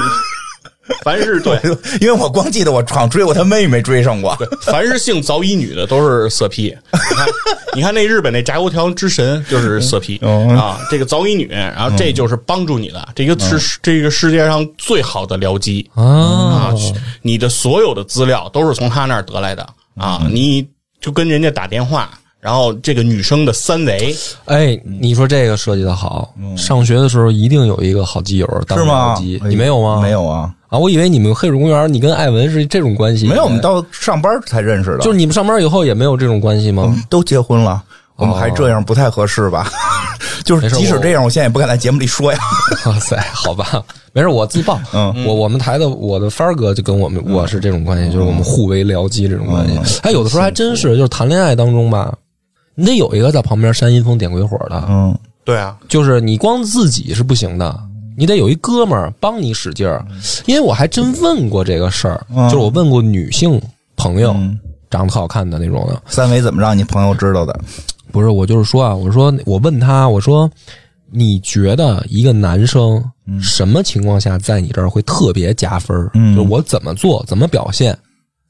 凡是对。因为我光记得我闯追过他妹妹，追上过。凡是姓早乙女的都是色批。你看，你看那日本那炸油条之神就是色批、嗯啊，这个早乙女，然后这就是帮助你的，这个是、这个世界上最好的僚机啊啊，你的所有的资料都是从他那儿得来的啊，你就跟人家打电话。然后这个女生的三维，哎，你说这个设计的好，上学的时候一定有一个好基友当是吗僚机？哎你没有吗？没有啊，啊，我以为你们黑水公园，你跟艾文是这种关系。没有，我们到上班才认识的，就是你们上班以后也没有这种关系吗？嗯都结婚了，我们还这样不太合适吧？就是即使这样，我现在也不敢在节目里说呀。哇塞，好吧，没事，我自爆。嗯我我们台的我的帆儿哥就跟我们我是这种关系，就是我们互为僚机这种关系。哎，有的时候还真是，就是谈恋爱当中吧，你得有一个在旁边煽阴风点鬼火的，嗯，对啊，就是你光自己是不行的。你得有一哥们儿帮你使劲儿，因为我还真问过这个事儿，嗯就是我问过女性朋友，嗯长得好看的那种的，三维怎么让你朋友知道的？不是，我就是说啊，我说我问他，我说你觉得一个男生什么情况下在你这儿会特别加分儿？嗯就是我怎么做，怎么表现，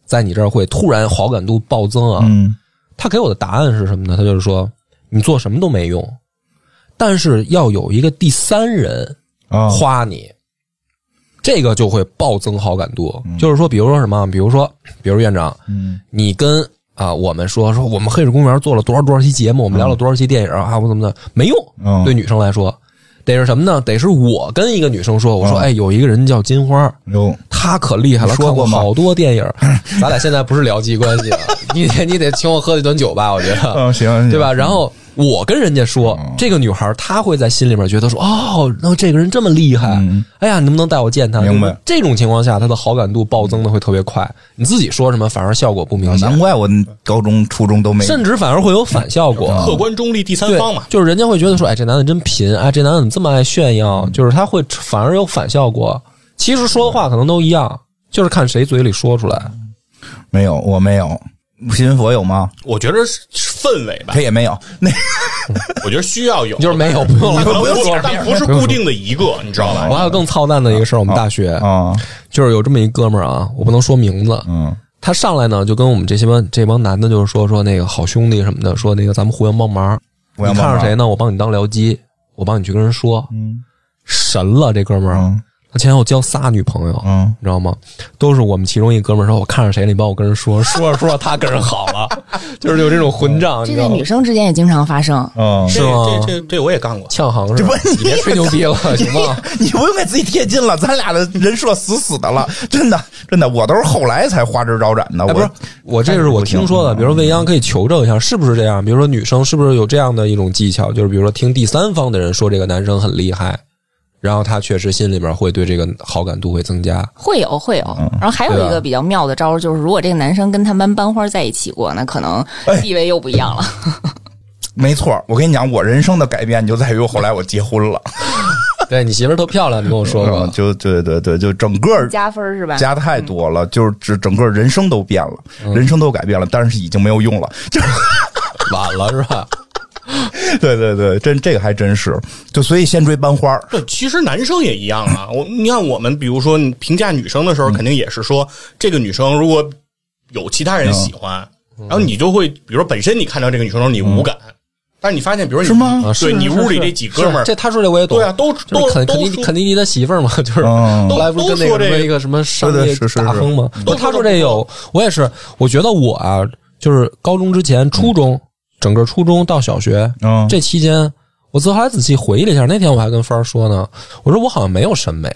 在你这儿会突然好感度暴增啊？嗯他给我的答案是什么呢？他就是说，你做什么都没用，但是要有一个第三人啊，夸你，这个就会暴增好感度。就是说，比如说什么，比如说，比如院长，嗯。你跟啊我们说说我们黑水公园做了多少多少期节目，我们聊了多少期电影啊，我怎么的没用，嗯。对女生来说。得是什么呢？得是我跟一个女生说，我说，嗯。哎，有一个人叫金花，有她可厉害了，你说过好多电影。咱俩现在不是聊基关系了，你得你得请我喝一顿酒吧，我觉得。嗯行，对吧？然后我跟人家说，这个女孩她会在心里面觉得说，哦，那这个人这么厉害，嗯哎呀，你能不能带我见他？明白这种情况下，她的好感度暴增的会特别快。你自己说什么，反而效果不明显，难怪我高中、初中都没。甚至反而会有反效果。客观中立第三方嘛，，就是人家会觉得说，哎，这男的真贫，哎，这男的怎么这么爱炫耀？就是他会反而有反效果。其实说的话可能都一样，就是看谁嘴里说出来。没有，我没有。新闻佛有吗？我觉得是氛围吧。他，也没有。那 我觉得需要有，就是没有不用了，但不用说但不是固定的一个，你知道吧？我还有更操蛋的一个事儿，我们大学。啊，就是有这么一哥们儿啊，我不能说名字，嗯。他上来呢就跟我们这些帮这帮男的，就是说说那个好兄弟什么的，说那个咱们互相帮忙，你看上谁呢？我帮你当僚机，我帮你去跟人说，嗯。神了这哥们儿，嗯他前后交仨女朋友，嗯你知道吗？都是我们其中一哥们儿说，我看上谁了，你帮我跟人说，说着说着他跟人好了，就是有这种混账，你这在知道吗女生之间也经常发生。嗯，是吗这这这我也干过。呛行是吧？你别吹牛逼了，行吗？你不用给自己贴金了，咱俩的人设死死的了，真的真的，我都是后来才花枝招展的。哎，不是我，这是我听说的，嗯比如说未央可以求证一下，是不是这样？比如说女生是不是有这样的一种技巧，就是比如说听第三方的人说这个男生很厉害，然后他确实心里边会对这个好感度会增加。会有会有，嗯然后还有一个比较妙的招儿，就是如果这个男生跟他们班班花在一起过，那可能哎地位又不一样了。没错，我跟你讲，我人生的改变就在于后来我结婚了。对你媳妇儿特漂亮，你跟我说过嗯，就对对对，就整个加分儿是吧？加太多了，就是整整个人生都变了，嗯人生都改变了，但是已经没有用了。就晚了是吧？对对对，真这个还真是，就所以先追班花儿。对，其实男生也一样啊。我你看，我们比如说你评价女生的时候，肯定也是说这个女生如果有其他人喜欢，然后你就会，比如说本身你看到这个女生的时候你无感，但是你发现，比如说你是吗啊，是对你屋里这几哥们儿，这他说这我也懂。对啊，都都都肯肯尼肯尼迪的媳妇儿嘛，就是嗯后来不是跟那都说这个个什么一个什么商业大亨嘛？都他说这有，我也是，我觉得我啊，就是高中之前，初中整个初中到小学嗯，这期间，我自后来仔细回忆了一下，那天我还跟帆儿说呢，我说我好像没有审美，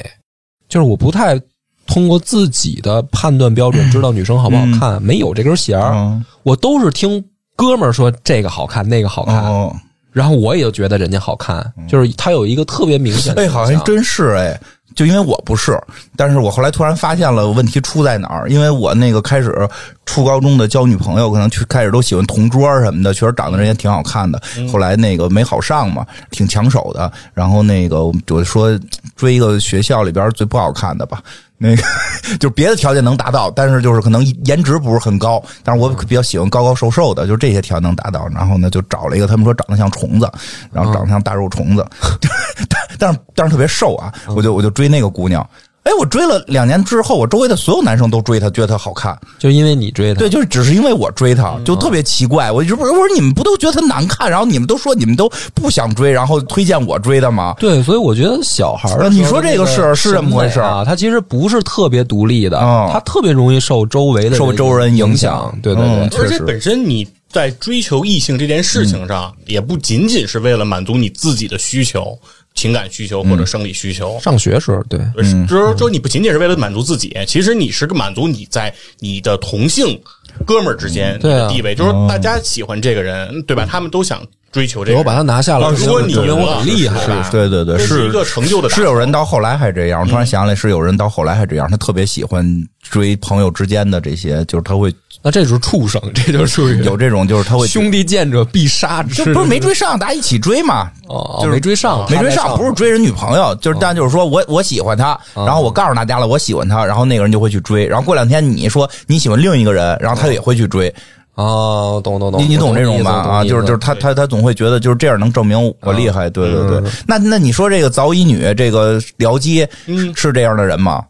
就是我不太通过自己的判断标准知道女生好不好看，没有这根弦儿，嗯。我都是听哥们儿说这个好看，那个好看，哦，然后我也就觉得人家好看，就是他有一个特别明显的哎，好像真是哎。就因为我不是，但是我后来突然发现了问题出在哪儿，因为我那个开始初高中的交女朋友，可能去开始都喜欢同桌什么的，确实长得人也挺好看的。后来那个没好上嘛，挺抢手的。然后那个我说追一个学校里边最不好看的吧，那个 就是别的条件能达到，但是就是可能颜值不是很高，但是我比较喜欢高高瘦瘦的，就这些条件能达到。然后呢，就找了一个他们说长得像虫子，然后长得像大肉虫子，但但是但是特别瘦啊，我就我就追那个姑娘。哎，我追了两年之后，我周围的所有男生都追她，觉得她好看。就因为你追他，对，就是只是因为我追她，就特别奇怪。我就不是我说你们不都觉得她难看，然后你们都说你们都不想追，然后推荐我追的吗？对，所以我觉得小孩儿你说这个是那是这么回事儿啊？他其实不是特别独立的，哦他特别容易受周围的受周围人影影响对对嗯对，而且本身你在追求异性这件事情上，也不仅仅是为了满足你自己的需求、情感需求或者生理需求。上学时候对，就是就是说，你不仅仅是为了满足自己，其实你是个满足你在你的同性哥们儿之间的地位，就是大家喜欢这个人，对吧？他们都想追求这个。我把他拿下了，如果你很厉害，是对对对，是是一个成就的是有人到后来还这样。我突然想起来，是有人到后来还这样，他特别喜欢追朋友之间的这些，就是他会那这就是畜生，这就属于有这种，就是他会兄弟见者必杀之就不是没追上，大家一起追嘛。哦，就是没追上，没追上不是追人女朋友，就是但就是说我我喜欢他，然后我告诉大家了我喜欢他，然后那个人就会去追，然后过两天你说你喜欢另一个人，然后他也会去追，哦，懂懂懂，你你懂这种吧？啊，就是就是他他他总会觉得就是这样能证明我厉害，对对对。那那你说这个早乙女这个僚机嗯是这样的人吗？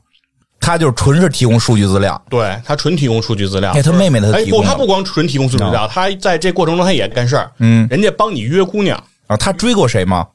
他就是纯是提供数据资料，对他纯提供数据资料。哎他妹妹他哎不，提供了他不光纯提供数据资料，他在这过程中他也干事儿。嗯人家帮你约姑娘，啊，他追过谁吗？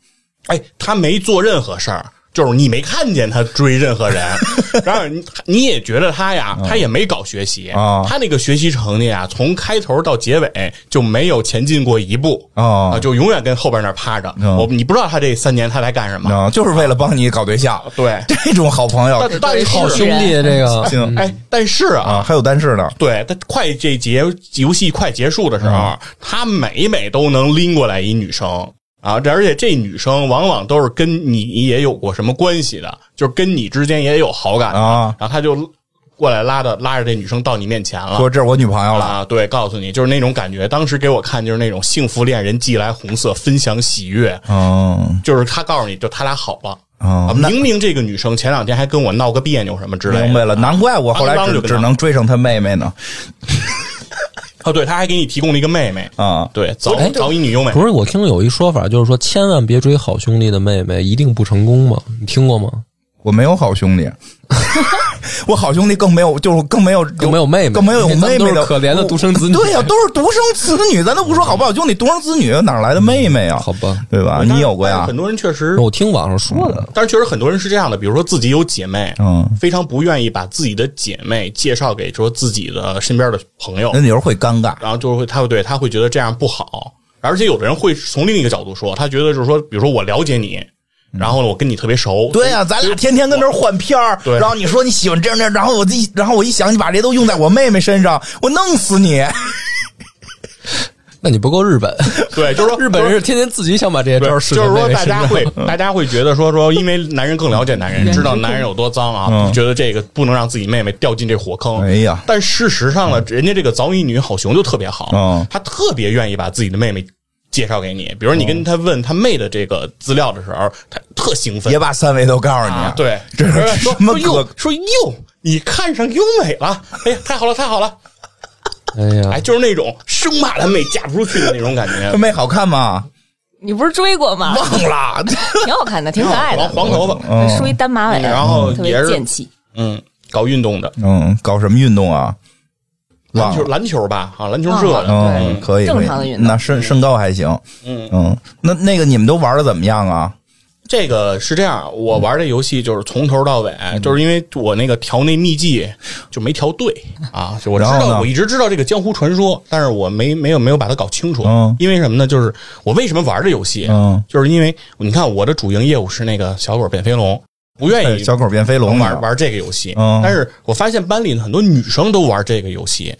哎，他没做任何事儿，就是你没看见他追任何人，然后你你也觉得他呀，他也没搞学习。啊。他那个学习成绩啊，从开头到结尾就没有前进过一步。哦啊，就永远跟后边那趴着。嗯。我你不知道他这三年他在干什么？啊，就是为了帮你搞对象，对，这种好朋友。但但是好兄弟这个，行。哎，但是啊，啊，还有但是呢。对他快这节游戏快结束的时候，嗯。他每每都能拎过来一女生啊，这而且这女生往往都是跟你也有过什么关系的，就是跟你之间也有好感的，啊然后他就过来拉着拉着这女生到你面前了。说这是我女朋友了，啊，对，告诉你就是那种感觉。当时给我看就是那种幸福恋人寄来红色，分享喜悦，嗯就是他告诉你就他俩好了。啊，嗯，明明这个女生前两天还跟我闹个别扭什么之类的，明白了，难怪我后来只只能追上他妹妹呢。哦，对，他还给你提供了一个妹妹，啊，对，早哎早乙女优美，不是我听有一说法，就是说千万别追好兄弟的妹妹，一定不成功吗？你听过吗？我没有好兄弟，我好兄弟更没有，就是更没有，更没有妹妹，更没有有妹妹的可怜的独生子女。对呀，都是独生子女，咱都不说好不好兄弟，独生子女哪来的妹妹呀？好吧，对吧？你有过呀？很多人确实，我听网上说的，但是确实很多人是这样的，比如说自己有姐妹，嗯，非常不愿意把自己的姐妹介绍给说自己的身边的朋友，那有时候会尴尬，然后就是会他会对他会觉得这样不好，而且有的人会从另一个角度说，他觉得就是说，比如说我了解你。然后呢，我跟你特别熟。对呀，咱俩天天跟那儿换片儿。对。然后你说你喜欢这样这样，然后我一，然后我一想，你把这都用在我妹妹身上，我弄死你。那你不够日本。对，就是说日本人是天天自己想把这些招使。就是说，大家会，大家会觉得说说，因为男人更了解男人，知道男人有多脏啊，觉得这个不能让自己妹妹掉进这火坑。哎呀！但事实上呢，人家这个早乙女好熊就特别好，他特别愿意把自己的妹妹。介绍给你，比如你跟他问他妹的这个资料的时候，他特兴奋，也把三围都告诉你。对，这是什么哥？说哟，你看上优美了？哎呀，太好了，太好了！哎呀，哎，就是那种生怕他妹嫁不出去的那种感觉。他妹好看吗？你不是追过吗？忘了，挺好看的，挺可爱的，黄头发，梳一单马尾，然后也是。嗯，搞运动的，嗯，搞什么运动啊？篮球篮球吧，啊，篮球热的，嗯，可以，正常的运动。那身身高还行，嗯。嗯，那那个你们都玩的怎么样啊？这个是这样，我玩这游戏就是从头到尾，就是因为我那个调那秘籍就没调对啊，我知道我一直知道这个江湖传说，但是我没没有没有把它搞清楚，嗯。因为什么呢？就是我为什么玩这游戏，嗯，就是因为你看我的主营业务是那个小狗变飞龙，不愿意小狗变飞龙玩玩这个游戏，但是我发现班里很多女生都玩这个游戏。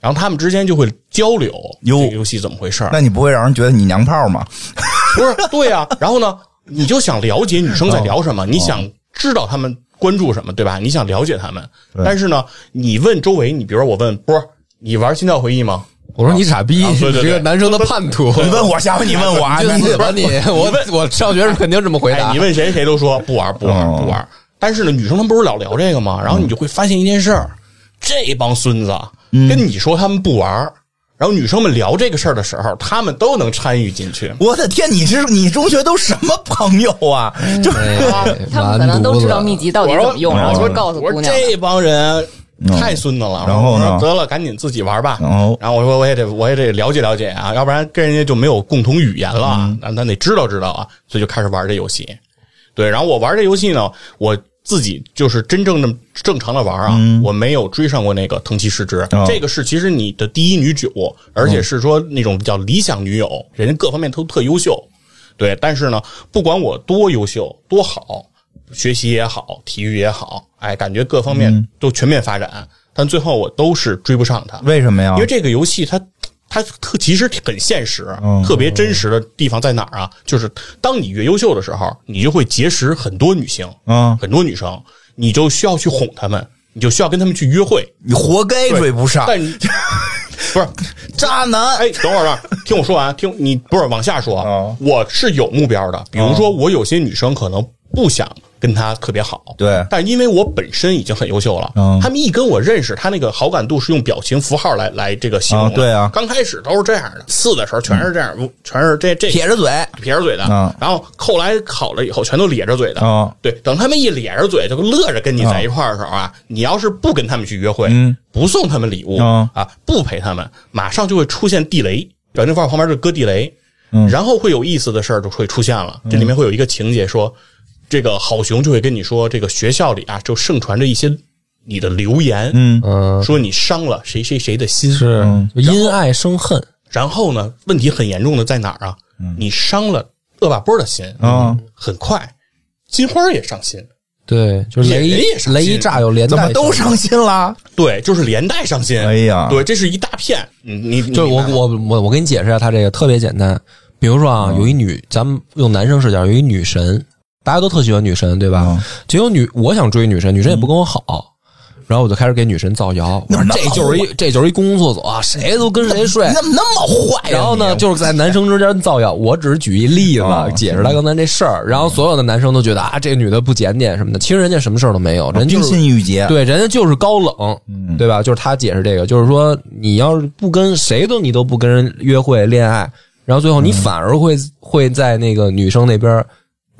然后他们之间就会交流，这个游戏怎么回事？那你不会让人觉得你娘炮吗？不是，对呀。然后呢，你就想了解女生在聊什么，你想知道他们关注什么，对吧？你想了解他们。但是呢，你问周围，你比如说我问波，你玩心跳回忆吗？我说你傻逼，你这个男生的叛徒。你问我，下回你问我，你死吧你！我我上学时肯定这么回答。你问谁，谁都说不玩，不玩，不玩。但是呢，女生她们不是老聊这个吗？然后你就会发现一件事儿，这帮孙子。跟你说他们不玩然后女生们聊这个事儿的时候，他们都能参与进去。我的天，你是你中学都什么朋友啊？就是他们可能都知道秘籍到底怎么用，然后就告诉姑娘。这帮人太孙子了。然后呢，得了，赶紧自己玩吧。然后，然后我说我也得我也得了解了解啊，要不然跟人家就没有共同语言了。那咱得知道知道啊，所以就开始玩这游戏。对，然后我玩这游戏呢，我。自己就是真正的正常的玩啊，我没有追上过那个藤崎诗织，这个是其实你的第一女主，而且是说那种比较理想女友，人家各方面都特优秀，对。但是呢，不管我多优秀多好，学习也好，体育也好，哎，感觉各方面都全面发展，但最后我都是追不上他。为什么呀？因为这个游戏它。它特其实很现实，特别真实的地方在哪儿啊？就是当你越优秀的时候，你就会结识很多女性，嗯，很多女生，你就需要去哄她们，你就需要跟她们去约会，你活该追不上。但 不是渣男，哎，等会儿，听我说完，听你不是往下说，我是有目标的，比如说我有些女生可能不想。跟他特别好，对，但因为我本身已经很优秀了，他们一跟我认识，他那个好感度是用表情符号来来这个形容，对啊，刚开始都是这样的，四的时候全是这样，全是这这撇着嘴，撇着嘴的，然后后来考了以后，全都咧着嘴的，对，等他们一咧着嘴，就乐着跟你在一块儿的时候啊，你要是不跟他们去约会，不送他们礼物啊，不陪他们，马上就会出现地雷，表情符号旁边就搁地雷，然后会有意思的事儿就会出现了，这里面会有一个情节说。这个好熊就会跟你说，这个学校里啊，就盛传着一些你的流言，嗯说你伤了谁谁谁的心，是因爱生恨。然后呢，问题很严重的在哪儿啊？你伤了恶霸波的心啊，很快金花也伤心，对，就是雷也雷一炸有连带，怎么都伤心啦？对，就是连带伤心。哎呀，对，这是一大片。你你就我我我我给你解释一下，他这个特别简单。比如说啊，有一女，咱们用男生视角，有一女神。大家都特喜欢女神，对吧？结果女，我想追女神，女神也不跟我好，然后我就开始给女神造谣。我说这就是一，这就是一公共厕所，谁都跟谁睡。你怎么那么坏？然后呢，就是在男生之间造谣。我只是举一例子，解释他刚才这事儿。然后所有的男生都觉得啊，这女的不检点什么的。其实人家什么事儿都没有，人冰心玉洁。对，人家就是高冷，对吧？就是他解释这个，就是说你要是不跟谁都，你都不跟人约会恋爱，然后最后你反而会会在那个女生那边。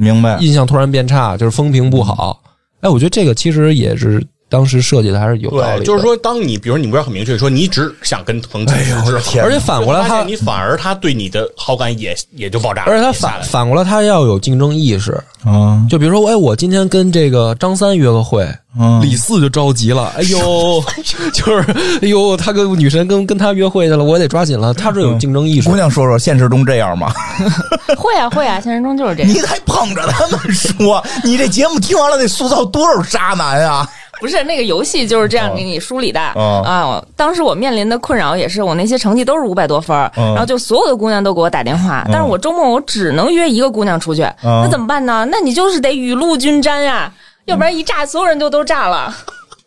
明白，印象突然变差，就是风评不好，哎，我觉得这个其实也是当时设计的，还是有道理，的。就是说，当你比如你目标很明确，说你只想跟彭哎总之后，天而且反过来他，你反而他对你的好感也也就爆炸了，而且他反反过来，他要有竞争意识。啊，就比如说，哎，我今天跟这个张三约个会，嗯李四就着急了，哎呦，就是哎呦，他跟女神跟跟他约会去了，我也得抓紧了。他是有竞争意识姑，娘说说，现实中这样吗？会啊会啊，现实中就是这样。你还捧着他们说，你这节目听完了得塑造多少渣男啊？不是那个游戏就是这样给你梳理的、哦。啊！当时我面临的困扰也是，我那些成绩都是五百多分然后就所有的姑娘都给我打电话，但是我周末我只能约一个姑娘出去，那怎么办呢？那你就是得雨露均沾呀、要不然一炸，所有人就都炸了。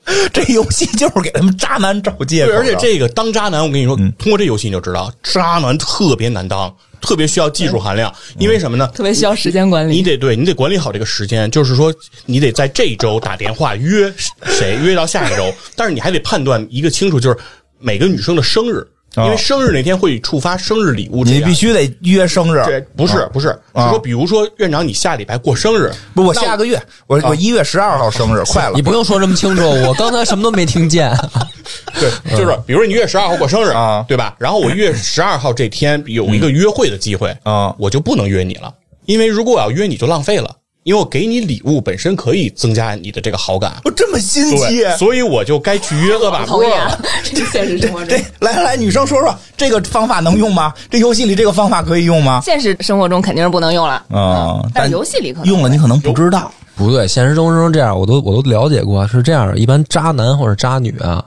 这游戏就是给他们渣男找借口对，而且这个当渣男，我跟你说，通过这游戏你就知道，渣男特别难当，特别需要技术含量。因为什么呢？特别需要时间管理。你得对你得管理好这个时间，就是说你得在这一周打电话约谁，约到下一周，但是你还得判断一个清楚，就是每个女生的生日，因为生日那天会触发生日礼物，你必须得约生日，对，不是不是，啊是说比如说院长你下礼拜过生日，不我下个月，我我一月十二号生日，快了。你。不用说这么清楚，我刚才什么都没听见。对，就是比如说你一月十二号过生日啊。对吧？然后我一月十二号这天有一个约会的机会啊。我就不能约你了，因为如果我要约你就浪费了，因为我给你礼物本身可以增加你的这个好感，我这么心机，所以我就该去约恶把波讨厌了。这现实生活中这。来来来，女生说说这个方法能用吗？这游戏里这个方法可以用吗？现实生活中肯定是不能用了，啊，但游戏里可能用了你可能不知道。不对，现实生活中这样，我都我都了解过，是这样。一般渣男或者渣女啊，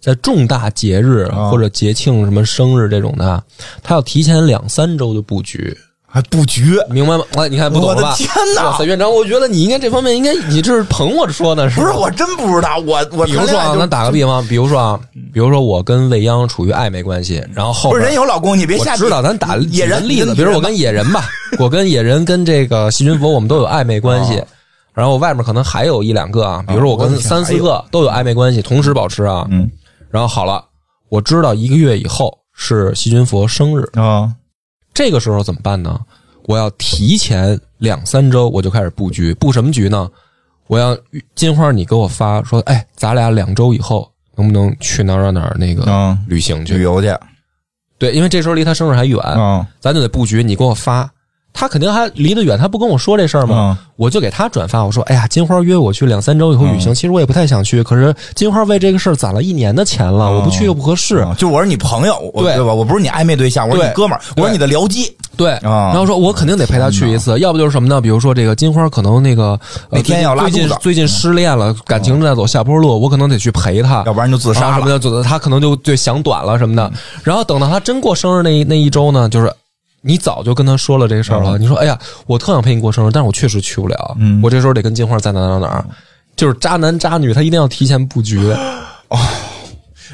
在重大节日啊或者节庆，什么生日这种的，他要提前两三周就布局，还布局，明白吗？哎，你看不懂了吧？我的天哪哇塞，院长，我觉得你应该这方面应该，你这是捧我说的，是吧不是我真不知道。我我比如说啊，咱打个比方，比如说啊，比如说我跟未央处于暧昧关系，然后后不是人有老公，你别瞎我知道，咱打野人例子，比如我跟野人吧，我跟野人跟这个细菌佛，我们都有暧昧关系。然后外面可能还有一两个啊，比如说我跟三四个都有暧昧关系，同时保持啊。嗯。然后好了，我知道一个月以后是细菌佛生日，啊这个时候怎么办呢？我要提前两三周我就开始布局，布什么局呢？我要金花，你给我发说，哎，咱俩两周以后能不能去哪儿哪儿哪儿那个嗯，旅行去？旅游去对，因为这时候离他生日还远，嗯咱就得布局，你给我发。他肯定还离得远，他不跟我说这事儿吗？我就给他转发，我说：“哎呀，金花约我去两三周以后旅行，其实我也不太想去，可是金花为这个事儿攒了一年的钱了，我不去又不合适。啊就我是你朋友，对。对吧？我不是你暧昧对象，我是你哥们儿，我是你的僚机。对，啊。然后说我肯定得陪他去一次，要不就是什么呢？比如说这个金花可能那个呃那天要拉最近肚子。最近失恋了，感情正在走下坡路，我可能得去陪他，要不然就自杀。什么的他可能就就想短了什么的。然后等到他真过生日那一那一周呢，就是你早就跟他说了这个事儿了。你说，哎呀，我特想陪你过生日，但是我确实去不了。嗯我这时候得跟金花在哪哪哪就是渣男渣女，他一定要提前布局。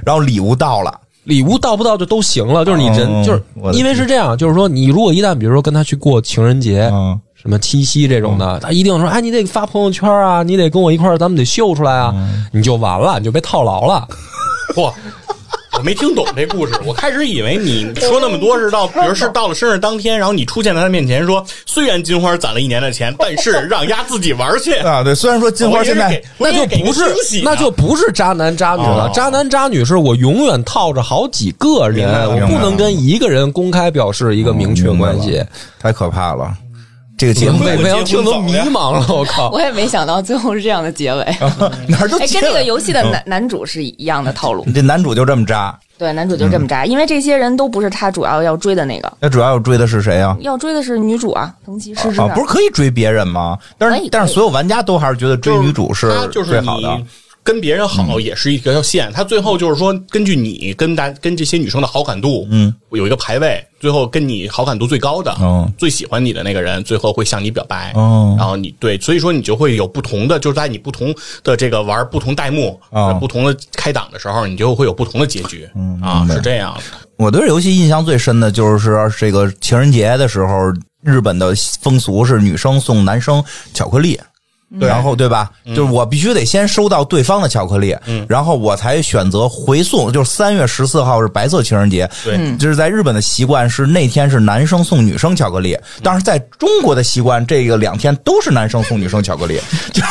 然后礼物到了，礼物到不到就都行了，就是你人、哦就是因为是这样，就是说你如果一旦比如说跟他去过情人节。嗯什么七夕这种的，他一定说，哎，你得发朋友圈啊，你得跟我一块儿，咱们得秀出来啊，你就完了，你就被套牢了。嚯！我没听懂这故事，我开始以为你说那么多是到，比如是到了生日当天，然后你出现在他面前说，虽然金花攒了一年的钱，但是让丫自己玩去。啊，对，虽然说金花现在那就不是，那就不是渣男渣女了。哦渣男渣女是我永远套着好几个人，我不能跟一个人公开表示一个明确关系。太可怕了。这个节目魏我未央听得结婚早呀迷茫了，我靠！我也没想到最后是这样的结尾。哪儿都哎，跟那个游戏的男男主是一样的套路。这男主就这么渣，对，男主就这么渣，因为这些人都不是他主要要追的那个，那主要要追的是谁啊？要追的是女主啊，藤崎诗织啊，不是可以追别人吗？但是但是所有玩家都还是觉得追女主是最好的你。跟别人好也是一条线，他最后就是说，根据你跟大跟这些女生的好感度，嗯，有一个排位，最后跟你好感度最高的，哦。最喜欢你的那个人，最后会向你表白，哦。然后你对，所以说你就会有不同的，就是在你不同的这个玩不同弹幕、哦。呃不同的开档的时候，你就会有不同的结局，嗯啊，是这样的。我对游戏印象最深的就是这个情人节的时候，日本的风俗是女生送男生巧克力。对然后对吧？就是我必须得先收到对方的巧克力，嗯然后我才选择回送。就是三月十四号是白色情人节，对就是在日本的习惯是那天是男生送女生巧克力，但是在中国的习惯，这个两天都是男生送女生巧克力，就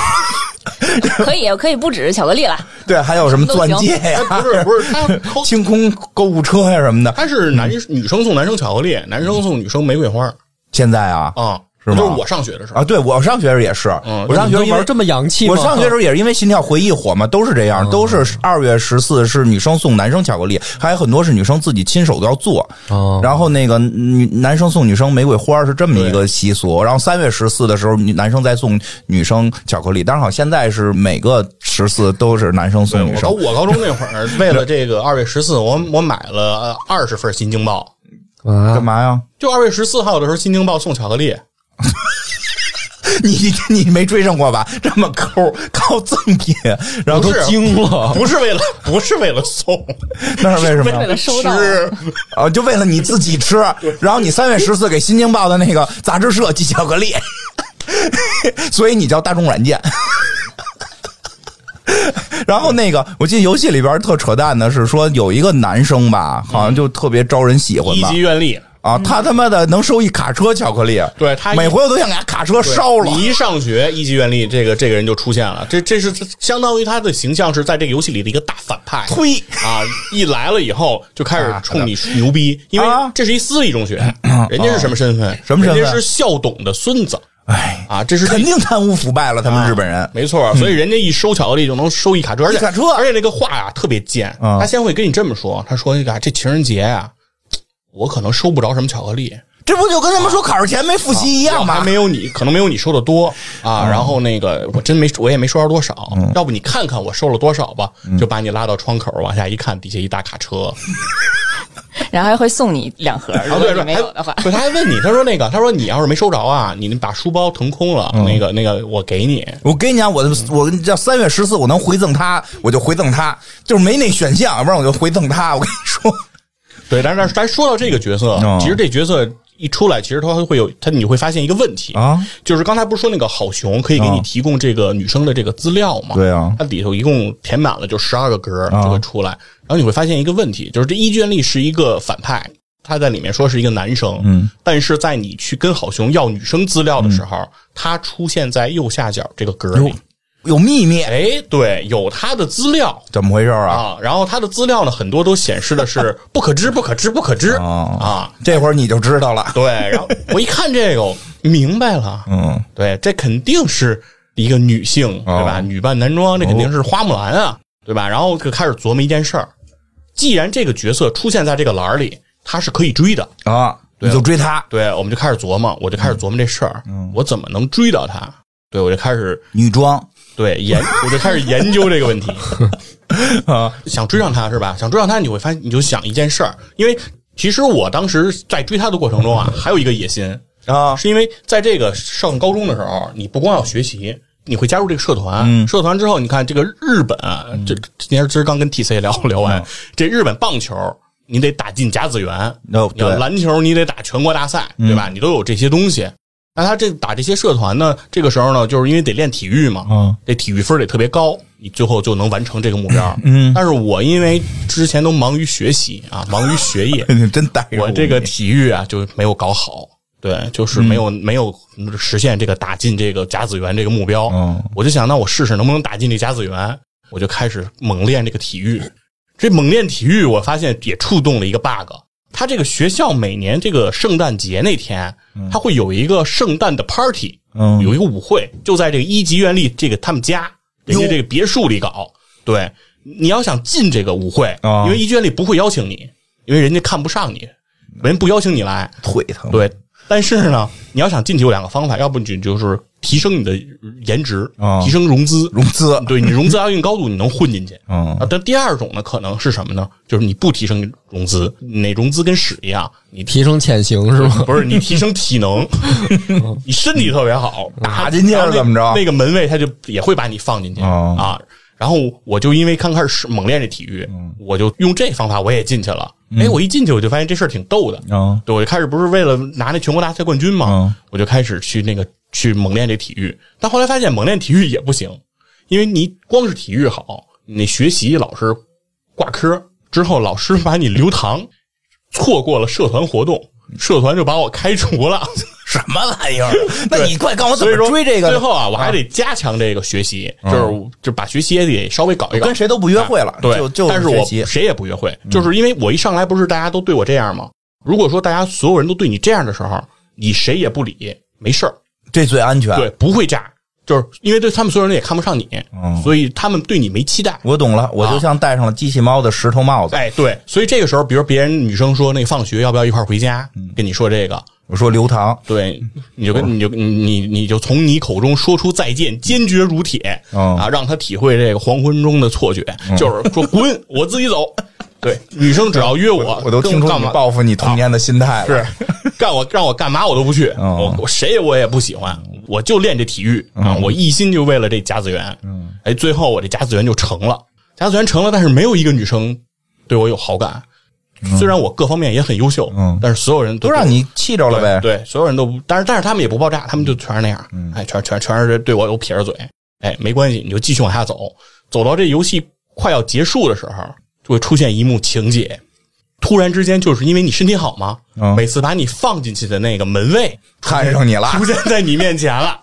可以，可以不只是巧克力了。对，还有什么钻戒呀、哎，不是不是，他 清空购物车呀、什么的。他是男女生送男生巧克力，男生送女生玫瑰花现在啊啊，是吗就是我上学的时候啊，对我上学时候也是，嗯我上学时候这么洋气吗？我上学时候也是因为《心跳回忆》火嘛，都是这样，都是二月十四是女生送男生巧克力，还有很多是女生自己亲手都要做。哦然后那个女男生送女生玫瑰花是这么一个习俗，然后三月十四的时候，女男生再送女生巧克力。当然好，现在是每个十四都是男生送女生。我高我高中那会儿，为了 这个二月十四，我我买了二十份《新京报啊干，嘛呀？》，就二月十四号的时候，《新京报》送巧克力，你你没追上过吧？这么抠，靠赠品，然后都惊了，不是为了不是为了送，那是为什么呀？为了收到吃啊，就为了你自己吃，然后你三月十四给《新京报》的那个杂志社寄巧克力，所以你叫大众软件。然后那个，我记得游戏里边特扯淡的是说，有一个男生吧，好像就特别招人喜欢吧一级，愿力。啊，他他妈的能收一卡车巧克力，对他每回我都想给他卡车烧了。你一上学，一级愿力，这个这个人就出现了。这这是相当于他的形象是在这个游戏里的一个大反派。呸！啊！一来了以后就开始冲你牛逼，因为啊这是一私立中学，人家是什么身份？什么身份人家是校董的孙子哎，啊！这是肯定贪污腐败了，他们日本人。没错，所以人家一收巧克力就能收一卡车，而且一卡车而且那个话呀特别贱，啊他先会跟你这么说，他说那个这情人节呀，我可能收不着什么巧克力，这不就跟他们说考试前没复习一样吗还吗？没有你可能没有你收的多啊。然后那个我真没我也没收着多少，要不你看看我收了多少吧，就把你拉到窗口往下一看，底下一大卡车。然后还会送你两盒，如啊，对，果你没有的话。对，他还问你，他说那个，他说你要是没收着啊，你把书包腾空了，那个那个我给你。我跟你讲，我我跟你讲，三月十四我能回赠他，我就回赠他，就是没那选项，要不然我就回赠他。我跟你说，对，但是但是咱说到这个角色哦，其实这角色一出来，其实他会有他你会发现一个问题啊，就是刚才不是说那个好熊可以给你啊。提供这个女生的这个资料吗？对啊。它里头一共填满了就十二个格啊。就会出来，然后你会发现一个问题，就是这伊卷利是一个反派。他在里面说是一个男生，嗯，但是在你去跟好熊要女生资料的时候，他出现在右下角这个格里有，秘密，哎，对，有他的资料怎么回事啊？啊，然后他的资料呢，很多都显示的是不可知、不可知、不可知哦啊。这会儿你就知道了。对，然后我一看这个，明白了，嗯，对，这肯定是一个女性，哦对吧？女扮男装，这肯定是花木兰啊，对吧？然后就开始琢磨一件事儿，既然这个角色出现在这个栏里，他是可以追的，啊，你就追他，对，我们就开始琢磨，我就开始琢磨这事儿，嗯我怎么能追到他？对，我就开始女装对研，我就开始研究这个问题。啊，想追上他是吧？想追上他，你会发现，你就想一件事儿，因为其实我当时在追他的过程中啊，还有一个野心，啊，是因为在这个上高中的时候，你不光要学习，你会加入这个社团。嗯社团之后，你看这个日本，这今天今儿刚跟 TC 聊聊完，这日本棒球。你得打进甲子园，哦你要对篮球你得打全国大赛，对吧？你都有这些东西。那他这打这些社团呢，这个时候呢，就是因为得练体育嘛，嗯这体育分得特别高，你最后就能完成这个目标。嗯，但是我因为之前都忙于学习啊，忙于学业，真呆我这个体育啊就没有搞好，对，就是没有、没有实现这个打进这个甲子园这个目标。嗯我就想，那我试试能不能打进这甲子园，我就开始猛练这个体育。这猛练体育，我发现也触动了一个 bug。他这个学校每年这个圣诞节那天，他会有一个圣诞的 party，嗯。有一个舞会，就在这个一级院里这个他们家人家这个别墅里搞。对，你要想进这个舞会，啊。因为一级院力不会邀请你，因为人家看不上你，人不邀请你来。腿疼，对，但是呢，你要想进去有两个方法，要不你就是提升你的颜值，啊提升融资，融资，对你融资押运高度，你能混进去。嗯啊，但第二种呢，可能是什么呢？就是你不提升融资，那融资跟屎一样，你提升潜行是吗？不是你提升体能，你身体特别好，打进去然后那是怎么着那个门卫他就也会把你放进去哦啊。然后我就因为刚开始猛练这体育，嗯我就用这方法我也进去了。哎，我一进去我就发现这事儿挺逗的。嗯对，我就开始不是为了拿那全国大赛冠军嘛，嗯我就开始去那个去猛练这体育。但后来发现猛练体育也不行，因为你光是体育好，你学习老是挂科，之后老师把你留堂，错过了社团活动，社团就把我开除了。什么玩意儿？那你快告诉我怎么追这个？最后啊，我还得加强这个学习，就是就把学习也得稍微搞一搞。跟谁都不约会了，对，就就但是我。谁也不约会，就是因为我一上来不是大家都对我这样吗？如果说大家所有人都对你这样的时候，你谁也不理，没事儿，这最安全。对，不会炸，就是因为对他们所有人也看不上你，嗯所以他们对你没期待。我懂了，我就像戴上了机器猫的石头帽子。哎，对，所以这个时候，比如别人女生说那个放学要不要一块回家，跟你说这个，我说刘唐，对，你就跟你就你你你就从你口中说出再见，坚决如铁嗯啊，让他体会这个黄昏中的错觉，就是说滚，我自己走。对，女生只要约我，我都听出你报复你童年的心态了。是干我让我干嘛我都不去，嗯我我谁我也不喜欢，我就练这体育啊，我一心就为了这甲子园。嗯，哎，最后我这甲子园就成了，甲子园成了，但是没有一个女生对我有好感。虽然我各方面也很优秀，嗯。但是所有人都让你气着了呗。对，对，所有人都，但是但是他们也不爆炸，他们就全是那样，嗯。哎，全全全是对我有撇着嘴，哎，没关系，你就继续往下走，走到这游戏快要结束的时候，就会出现一幕情节，突然之间就是因为你身体好吗，嗯。每次把你放进去的那个门卫看上你了，出现在你面前了，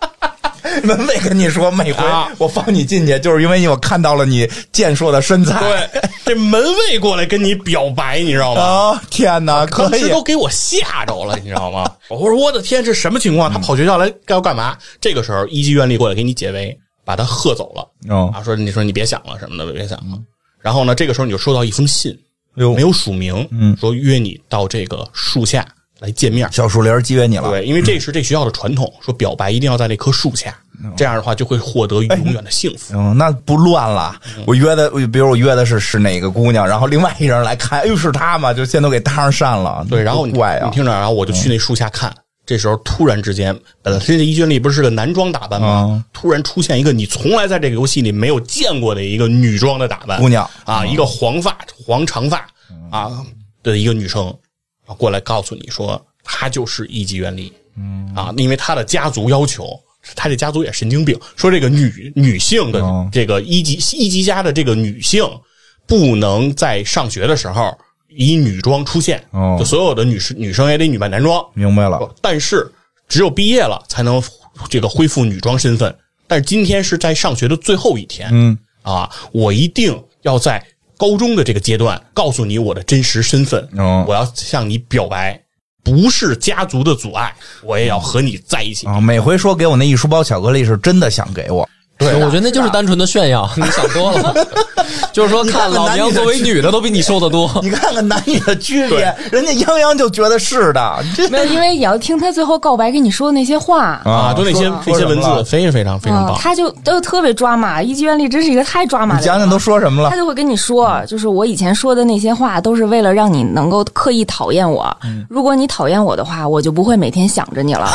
门卫跟你说，每回啊我放你进去，就是因为我看到了你健硕的身材。对，这门卫过来跟你表白，你知道吗？啊，天哪，可时都给我吓着了，你知道吗？我说我的天，这什么情况？他跑学校来要干嘛？这个时候，一级院力过来给你解围，把他喝走了。哦，啊，说你说你别想了什么的，别想了。然后呢，这个时候你就收到一封信，没有署名，嗯说约你到这个树下来见面。小树林儿约你了。对，因为这是这学校的传统，说表白一定要在那棵树下，这样的话就会获得永远的幸福。嗯，那不乱了。我约的，比如我约的是是哪个姑娘，然后另外一人来看，哎呦是她嘛？就先都给搭上扇了。对，然后怪啊你！听着，然后我就去那树下看。这时候突然之间，本来这一卷里不是个男装打扮吗？嗯突然出现一个你从来在这个游戏里没有见过的一个女装的打扮，姑娘啊，一个黄发黄长发啊的一个女生，过来告诉你说，他就是一级原理，嗯啊，因为他的家族要求。他这家族也神经病，说这个女女性的哦这个一级一级家的这个女性，不能在上学的时候以女装出现，哦就所有的女生女生也得女扮男装，明白了。但是只有毕业了才能这个恢复女装身份。但是今天是在上学的最后一天，嗯，啊，我一定要在高中的这个阶段告诉你我的真实身份，哦我要向你表白，不是家族的阻碍，我也要和你在一起。啊，每回说给我那一书包巧克力是真的想给我。对，我觉得那就是单纯的炫耀，你想多了。就是说，看老娘作为女的都比你瘦的多。你看看男女的区别，人家泱泱就觉得是的，这没有，因为你要听他最后告白跟你说的那些话。啊，就那些说这些文字非常非常非常啊，棒。他就都特别抓马，一级院力真是一个太抓马了。你讲讲都说什么了他？就会跟你说，就是我以前说的那些话，都是为了让你能够刻意讨厌我。嗯如果你讨厌我的话，我就不会每天想着你了。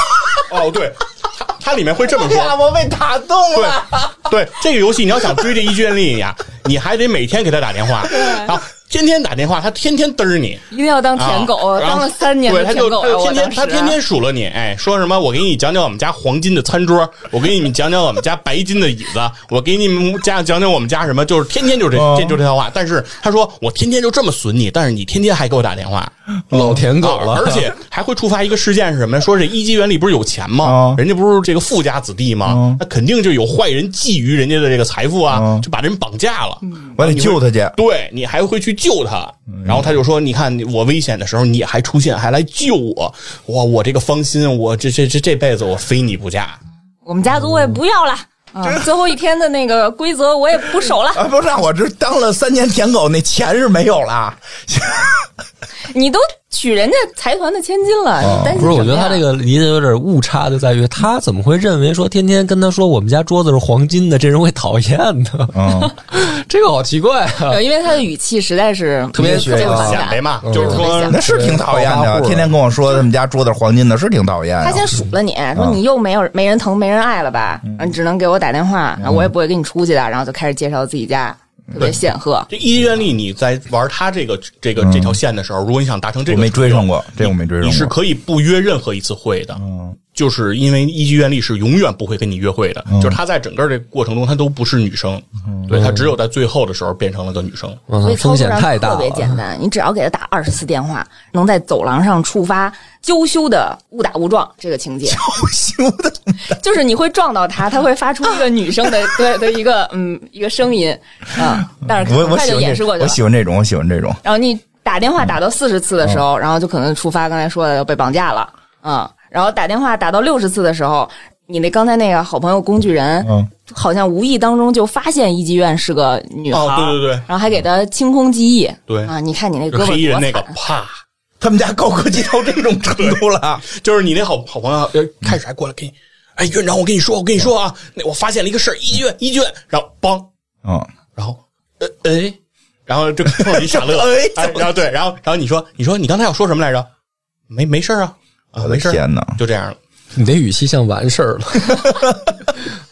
哦，对，它它里面会这么说。呀，我被打动了。对这个游戏，你要想追这一卷力呀，你还得每天给他打电话，啊，天天打电话，他天天嘚儿你。一定要当舔狗，啊当了三年舔狗啊！他就天天他天天数落你，哎，说什么？我给你讲讲我们家黄金的餐桌，我给你们讲讲我们家白金的椅子，我给你们家讲讲我们家什么，就是天天就这哦就这套话。但是他说我天天就这么损你，但是你天天还给我打电话，老舔狗了，啊而且 还会触发一个事件是什么呀？说这一级园里不是有钱吗哦？人家不是这个富家子弟吗哦？那肯定就有坏人觊觎人家的这个财富啊哦，就把人绑架了。我得救他去。对你还会去救他，然后他就说：“你看我危险的时候，你还出现，还来救我，哇！我这个芳心，我这这这这辈子我非你不嫁。我们家族我也不要了。啊，最后一天的那个规则我也不守了。啊，不是，我这当了三年舔狗，那钱是没有了。你都娶人家财团的千金了，你担心不是，我觉得他这个理解有点误差，就在于他怎么会认为说天天跟他说我们家桌子是黄金的，这人会讨厌呢？嗯，这个好奇怪啊！因为他的语气实在是特别特别啊反感显摆。嘛，就是说嗯那是挺讨厌的，天天跟我说他们家桌子是黄金的，是挺讨厌的。他先数了你，说你又没有没人疼没人爱了吧？你只能给我打电话，我也不会跟你出去的，然后就开始介绍自己家，特别显赫。这一级愿力，你在玩他这个这个这条线的时候，如果你想达成这个，我没追上过，这我没追上过。你是可以不约任何一次会的。就是因为一级愿力是永远不会跟你约会的，就是他在整个这个过程中他都不是女生，对他只有在最后的时候变成了个女生。所以嗯，风险操作上特太大了。别简单，你只要给他打二十次电话，能在走廊上触发娇羞的误打误撞这个情节，娇羞的，就是你会撞到他，他会发出一个女生的 对的一个嗯一个声音啊，但是我很快就我喜欢这掩饰过去了。我喜欢这种，我喜欢这种。然后你打电话打到四十次的时嗯候，然后就可能触发刚才说的要被绑架了啊、然后打电话打到六十次的时候，你那刚才那个好朋友工具人，嗯，好像无意当中就发现一级院是个女孩，哦，对对对。然后还给他清空记忆，对。啊，你看你那就胳膊黑衣人那个啪，他们家高科技到这种程度了，就是你那好好朋友，呃开始还过来给你，哎，院长，我跟你说，我跟你说啊，那我发现了一个事儿，一级院，一级院，然后梆，嗯，然后呃哎，然后就碰一傻乐，哎哎，然后对，然后然后你说你说你刚才要说什么来着？没没事儿啊，啊我的没事儿，天哪！就这样了。你这语气像完事儿了。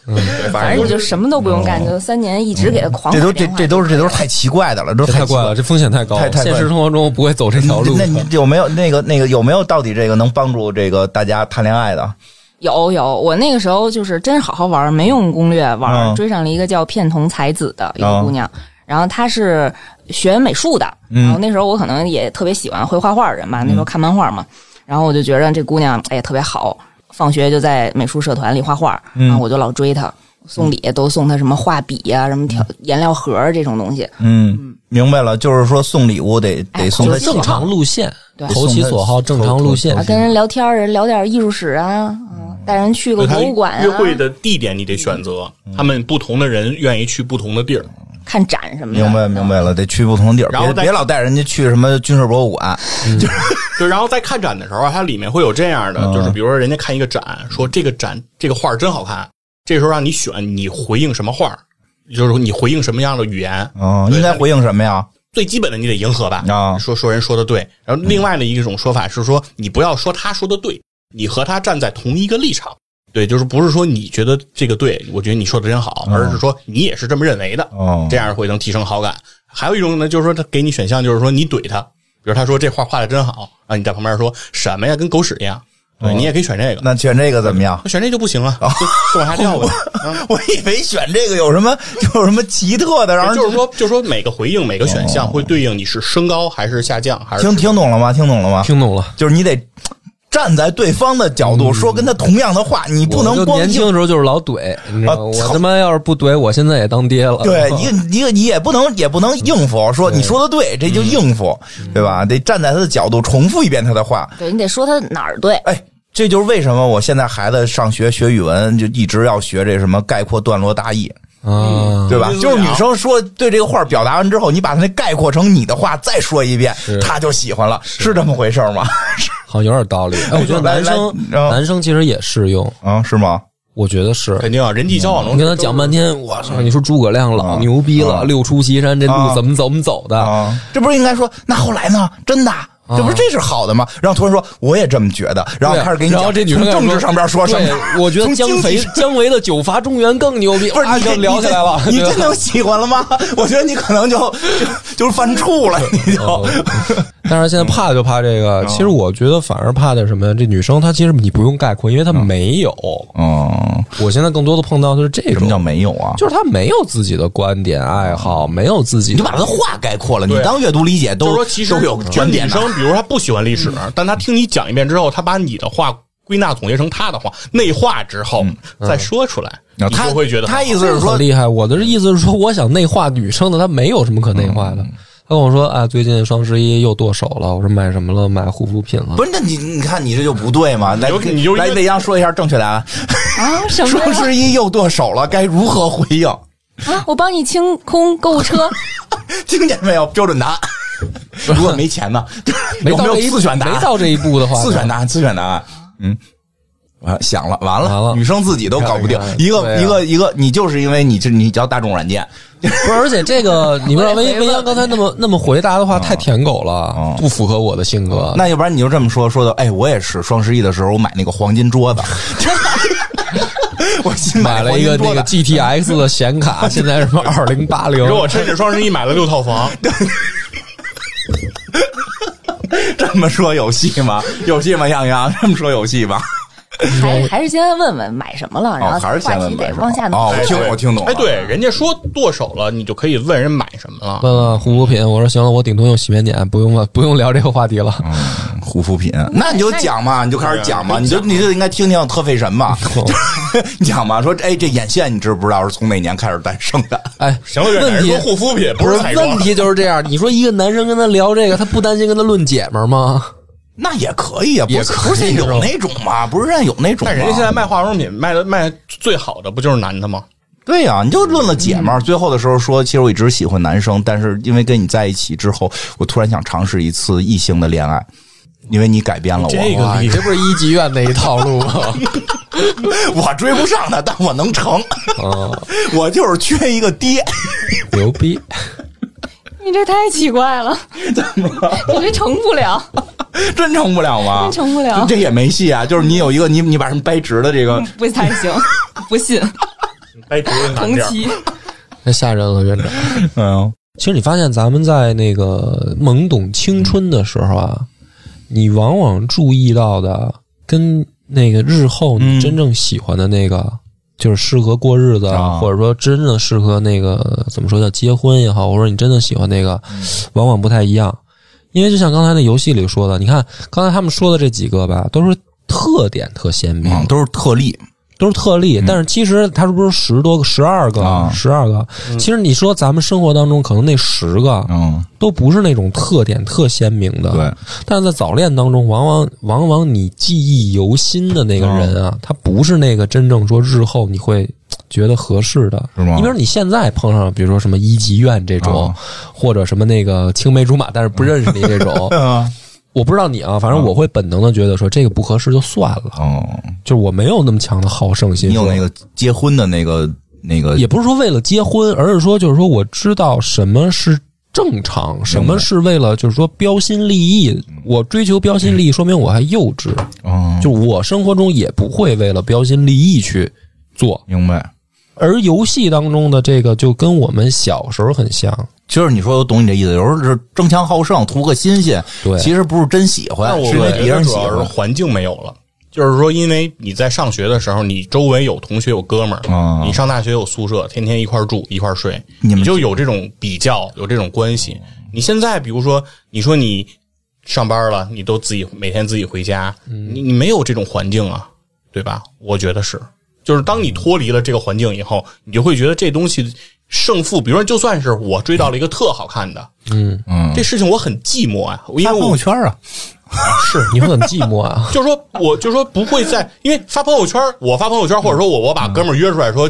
对，反正你就什么都不用干，就三年一直给他狂这都这这都是这都是太奇怪的了，这太怪了，这风险太高了。太太现实生活中不会走这条路那。你有没有那个那个有没有到底这个能帮助这个大家谈恋爱的？有有，我那个时候就是真好好玩，没用攻略玩，嗯追上了一个叫片桐才子的一个嗯姑娘，然后她是学美术的，嗯然后那时候我可能也特别喜欢会画画的人吧，那时候看漫画嘛，然后我就觉得这姑娘哎呀特别好，放学就在美术社团里画画，嗯。然后我就老追她。送礼都送她什么画笔呀、什么调颜料盒这种东西，嗯，明白了，就是说送礼物得哎得送他就是正常路线，对。投其所好，正常路线。啊，。跟人聊天人，聊点艺术史啊，嗯，带人去个博物馆啊，约会的地点你得选择，他们不同的人愿意去不同的地儿。看展什么的，明白明白了，得去不同地儿，然后别别老带人家去什么军事博物馆。就是。就，然后在看展的时候啊，它里面会有这样的，嗯就是比如说人家看一个展，说这个展这个画儿真好看，这时候让你选你回应什么画儿，就是你回应什么样的语言，嗯，应该回应什么呀？最基本的你得迎合吧，啊说说人说的对。然后另外的一种说法是说，你不要说他说的对，你和他站在同一个立场。对，就是不是说你觉得这个对，我觉得你说的真好，而是说你也是这么认为的，哦这样会能提升好感。还有一种呢，就是说他给你选项，就是说你怼他，比如他说这画画的真好，啊，你在旁边说什么呀，跟狗屎一样，对哦你也可以选这个，那选这个怎么样？选这就不行啊，就就往下掉呗。啊我以为选这个有什么有什么奇特的，然后就是说，就是说每个回应每个选项会对应你是升高还是下降，还是听听懂了吗？听懂了吗？听懂了。就是你得站在对方的角度说跟他同样的话，你不能光硬年轻的时候就是老怼，你知道吗？啊我他妈要是不怼，我现在也当爹了。对一个 一个你也不能也不能应付，说你说的对，这就应付，对吧？得站在他的角度重复一遍他的话。对你得说他哪儿对，哎，这就是为什么我现在孩子上学学语文就一直要学这什么概括、段落、大意，啊，对吧？嗯就是女生说对这个话表达完之后，你把它那概括成你的话再说一遍，他就喜欢了，是这么回事吗？好像有点道理。哎，我觉得男生男生其实也适用，啊，是吗？我觉得是。肯定啊，人际交往中你跟他讲半天，我操！你说诸葛亮老啊牛逼了，啊六出祁山这路啊怎么怎么走的？啊，这不是应该说那后来呢？真的。这不是这是好的吗？然后突然说我也这么觉得，然后开始给你讲然后这女生从政治上边说什么，我觉得姜维姜维的九伐中原更牛逼，不是你就聊起来了。你真的喜欢了吗？我觉得你可能就 就就是犯怵了，你就但是现在怕就怕这嗯个，其实我觉得反而怕的什么呀？这女生她其实你不用概括，因为她没有。嗯，我现在更多的碰到的是这种，什么叫没有啊？就是她没有自己的观点爱好，没有自己，你就把她的话概括了，你当阅读理解都都有这观点的。女生，比如他不喜欢历史，但他听你讲一遍之后，他把你的话归纳总结成他的话，内化之后再说出来，他就会觉得他意思是说很厉害。我的意思是说，我想内化女生的，她没有什么可内化嗯的。他跟我说啊，最近双十一又剁手了。我说买什么了？买护肤品了。不是？那你你看你这就不对嘛？来，你就来未央说一下正确答案。啊什么双？十一又剁手了，该如何回应？啊，我帮你清空购物车，听见没有？标准答案。如果没钱呢？有没有没到这一自选答案？没到这一步的话，自选答案，自选答案。嗯，完想了，完了，完了女生自己都搞不定。一个、啊一个一个，你就是因为你这你叫大众软件，不是，而且这个 你不知道魏魏阳刚才那么那么回答的话太舔狗了哦，不符合我的性格。那要不然你就这么说说的，哎，我也是双十一的时候我买那个黄金桌子，我新买了一个那个 GTX 的显卡，现在什么 二零八零你，说我趁着双十一买了六套房，这么说有戏吗？有戏吗？杨洋这么说有戏吗？还还是先问问买什么了，然哦，后还是先话题问买什么得往下哦，我听我听懂了。哎，对，人家说剁手了，你就可以问人买什么了。问问护肤品，我说行了，我顶多用洗面奶，不用了，不用聊这个话题了。护肤品，那你就讲嘛，你就开始讲嘛，你就你就应该听听特费神嘛，你讲嘛，说哎，这眼线你知不知道是从哪年开始诞生的？哎，行了，问题人说护肤品不是问题就是这样。你说一个男生跟他聊这个，他不担心跟他论姐们儿吗？那也可以啊，不是有那种吗？不是现在有那种吗？但人家现在卖化妆品卖的卖最好的不就是男的吗？对呀、你就论了姐们儿，最后的时候说，其实我一直喜欢男生，但是因为跟你在一起之后，我突然想尝试一次异性的恋爱，因为你改变了我，这个你，这不是一级院那一套路吗？我追不上他，但我能成，哦，我就是缺一个爹。牛逼！你这太奇怪了，怎么你这成不了，真成不了吗？真成不了这也没戏啊！就是你有一个你你把什么掰直的这个，不太行，不信。掰直的同期太吓人了，院长。嗯，其实你发现咱们在那个懵懂青春的时候啊，你往往注意到的跟那个日后你真正喜欢的那个，就是适合过日子，啊或者说真正适合那个怎么说叫结婚也好，或者说你真的喜欢那个，往往不太一样。因为就像刚才那游戏里说的，你看刚才他们说的这几个吧，都是特点特鲜明，嗯，都是特例，都是特例，但是其实他是不是十多个、十二个啊、十二个？其实你说咱们生活当中可能那十个嗯，都不是那种特点特鲜明的，对。但是在早恋当中，往往往往你记忆犹新的那个人嗯啊，他不是那个真正说日后你会觉得合适的，是吗？你比如你现在碰上，比如说什么一级院这种，啊。或者什么那个青梅竹马，但是不认识你这种，嗯，我不知道你啊，反正我会本能的觉得说这个不合适就算了，哦，就是我没有那么强的好胜心，说你有那个结婚的那个那个，也不是说为了结婚，而是说就是说我知道什么是正常，什么是为了就是说标新立异。我追求标新立异，说明我还幼稚。哦，就我生活中也不会为了标新立异去做。明白。而游戏当中的这个就跟我们小时候很像，就是你说我懂你这意思，有时候是争强好胜，图个新鲜，对其实不是真喜欢，我是因为别觉得主人喜欢。是环境没有了。就是说，因为你在上学的时候，你周围有同学有哥们儿，啊你上大学有宿舍，天天一块儿住一块儿睡，你们就有这种比较，有这种关系。你现在比如说，你说你上班了，你都自己每天自己回家，你你没有这种环境啊，对吧？我觉得是，就是当你脱离了这个环境以后，你就会觉得这东西胜负，比如说，就算是我追到了一个特好看的，嗯，嗯，这事情我很寂寞啊，因为发朋友圈啊，是你会很寂寞啊。就是说，我就是说不会在，因为发朋友圈，我发朋友圈，或者说我我把哥们儿约出来说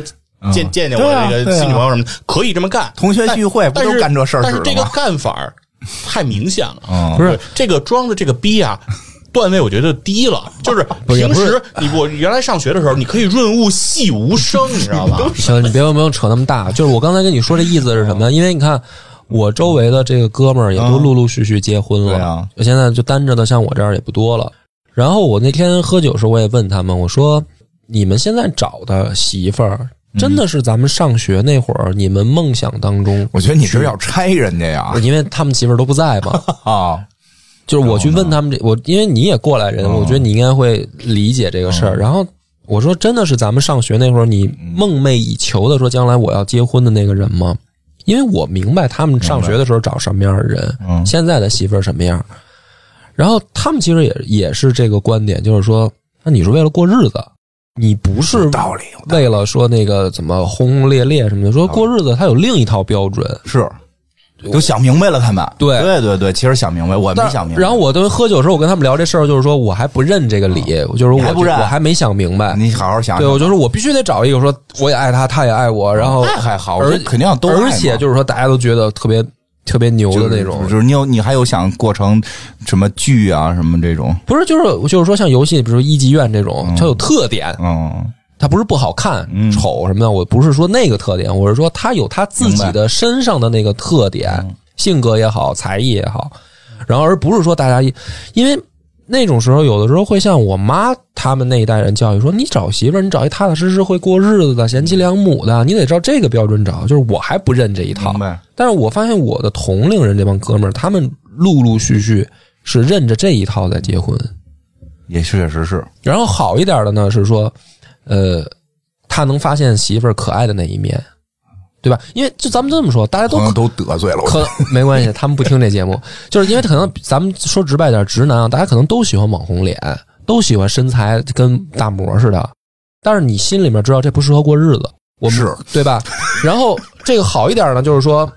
见见见我的这个新女朋友什么的，可以这么干。同学聚会不但是都干这事儿但是这个？干法儿太明显了，嗯，不是这个装的这个逼啊。段位我觉得低了，就是平时你我原来上学的时候，你可以润物细无声，你知道吧？行，你别不用扯那么大。就是我刚才跟你说这意思是什么呢？因为你看，我周围的这个哥们儿也都陆陆续续结婚了，对啊现在就单着的像我这样也不多了。然后我那天喝酒时候，我也问他们，我说：“你们现在找的媳妇儿，真的是咱们上学那会儿你们梦想当中？我觉得你是要拆人家呀因为他们媳妇儿都不在嘛。啊，就是我去问他们这，我因为你也过来人，我觉得你应该会理解这个事儿。然后我说，真的是咱们上学那会儿，你梦寐以求的说将来我要结婚的那个人吗？因为我明白他们上学的时候找什么样的人，嗯现在的媳妇儿什么样。然后他们其实也也是这个观点，就是说，那你是为了过日子，你不是道理，有道理为了说那个怎么轰轰烈烈什么的，说过日子他有另一套标准。是都想明白了，他们。对。对对对，其实想明白，我没想明白。然后我都喝酒的时候，我跟他们聊这事儿，就是说我还不认这个理，就是我还不认？我还没想明白。你好好想想，对，我就说我必须得找一个说我也爱他，他也爱我，然后那还好，我而肯定要都爱而且就是说大家都觉得特别特别牛的那种。就，是就是你有你还有想过成什么剧啊什么这种，不是就是就是说像游戏，比如说一级院这种，它有特点，嗯它不是不好看、嗯丑什么的，我不是说那个特点，我是说他有他自己的身上的那个特点，嗯性格也好，才艺也好，然后而不是说大家因为。那种时候，有的时候会像我妈他们那一代人教育说：“你找媳妇儿，你找一踏踏实实会过日子的、贤妻良母的，你得照这个标准找。”就是我还不认这一套但是我发现我的同龄人这帮哥们儿，他们陆陆续续是认着这一套在结婚。也确实是，然后好一点的呢是说，呃，他能发现媳妇儿可爱的那一面，对吧？因为就咱们这么说，大家都都得罪了我。可没关系，他们不听这节目，就是因为可能咱们说直白点，直男啊，大家可能都喜欢网红脸，都喜欢身材跟大模似的，但是你心里面知道这不适合过日子，我们是对吧？然后这个好一点呢，就是说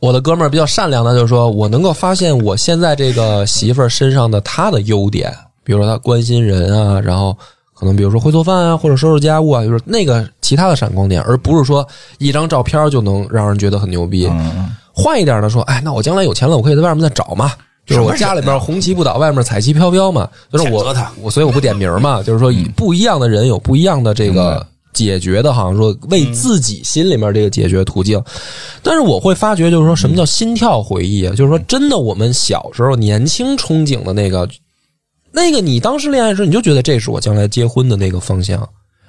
我的哥们儿比较善良的，就是说我能够发现我现在这个媳妇儿身上的她的优点，比如说她关心人啊，然后可能比如说会做饭啊，或者收拾家务啊，就是那个其他的闪光点，而不是说一张照片就能让人觉得很牛逼。嗯，换一点的说，哎，那我将来有钱了，我可以在外面再找嘛。就是我家里边红旗不倒，外面彩旗飘飘嘛。就是我我所以我不点名嘛。就是说，以不一样的人有不一样的这个解决的，好像说为自己心里面这个解决途径。但是我会发觉，就是说什么叫心跳回忆啊？就是说，真的我们小时候年轻憧憬的那个，那个你当时恋爱时，你就觉得这是我将来结婚的那个方向。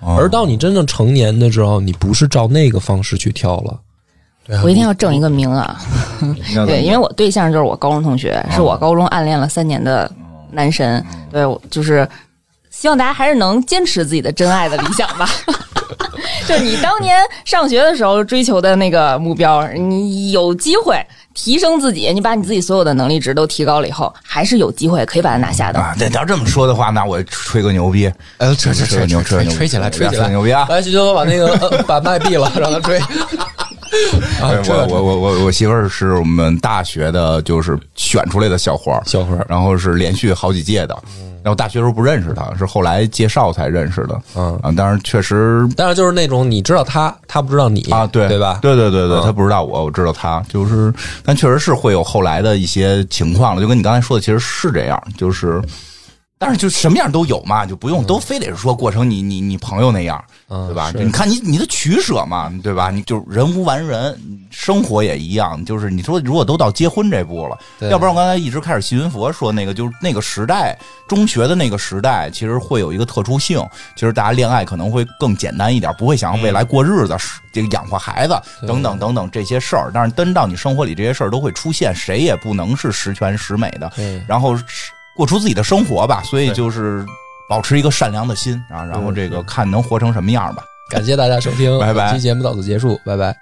哦而到你真正成年的时候，你不是照那个方式去跳了。我一定要挣一个名啊！对，因为我对象就是我高中同学，是我高中暗恋了三年的男神。对，我就是希望大家还是能坚持自己的真爱的理想吧。就你当年上学的时候追求的那个目标，你有机会提升自己，你把你自己所有的能力值都提高了以后，还是有机会可以把它拿下的。啊，那要这么说的话，那我吹个牛逼，呃，吹吹吹吹个牛逼，吹起来，吹起来，吹牛逼啊！来，徐秋把那个呃把麦闭了，让他吹。啊，我我我我我媳妇儿是我们大学的，就是选出来的校花，校花然后是连续好几届的。然后大学时候不认识她，是后来介绍才认识的。嗯啊，当然确实但是就是那种你知道他，他不知道你啊，对对吧？对对对对，嗯他不知道我，我知道他，就是，但确实是会有后来的一些情况了，就跟你刚才说的，其实是这样，就是，但是就什么样都有嘛，就不用都非得是说过成你你你朋友那样，嗯对吧？是你看你你的取舍嘛，对吧？你就人无完人，生活也一样，就是你说如果都到结婚这步了，要不然我刚才一直开始信云佛说那个，就是那个时代，中学的那个时代，其实会有一个特殊性，其实大家恋爱可能会更简单一点，不会想要未来过日子，这个养活孩子等等等等这些事儿。但是真到你生活里，这些事儿都会出现，谁也不能是十全十美的。对然后是过出自己的生活吧，所以就是保持一个善良的心啊，然后这个看能活成什么样吧。感谢大家收听，拜拜本期节目到此结束，拜拜。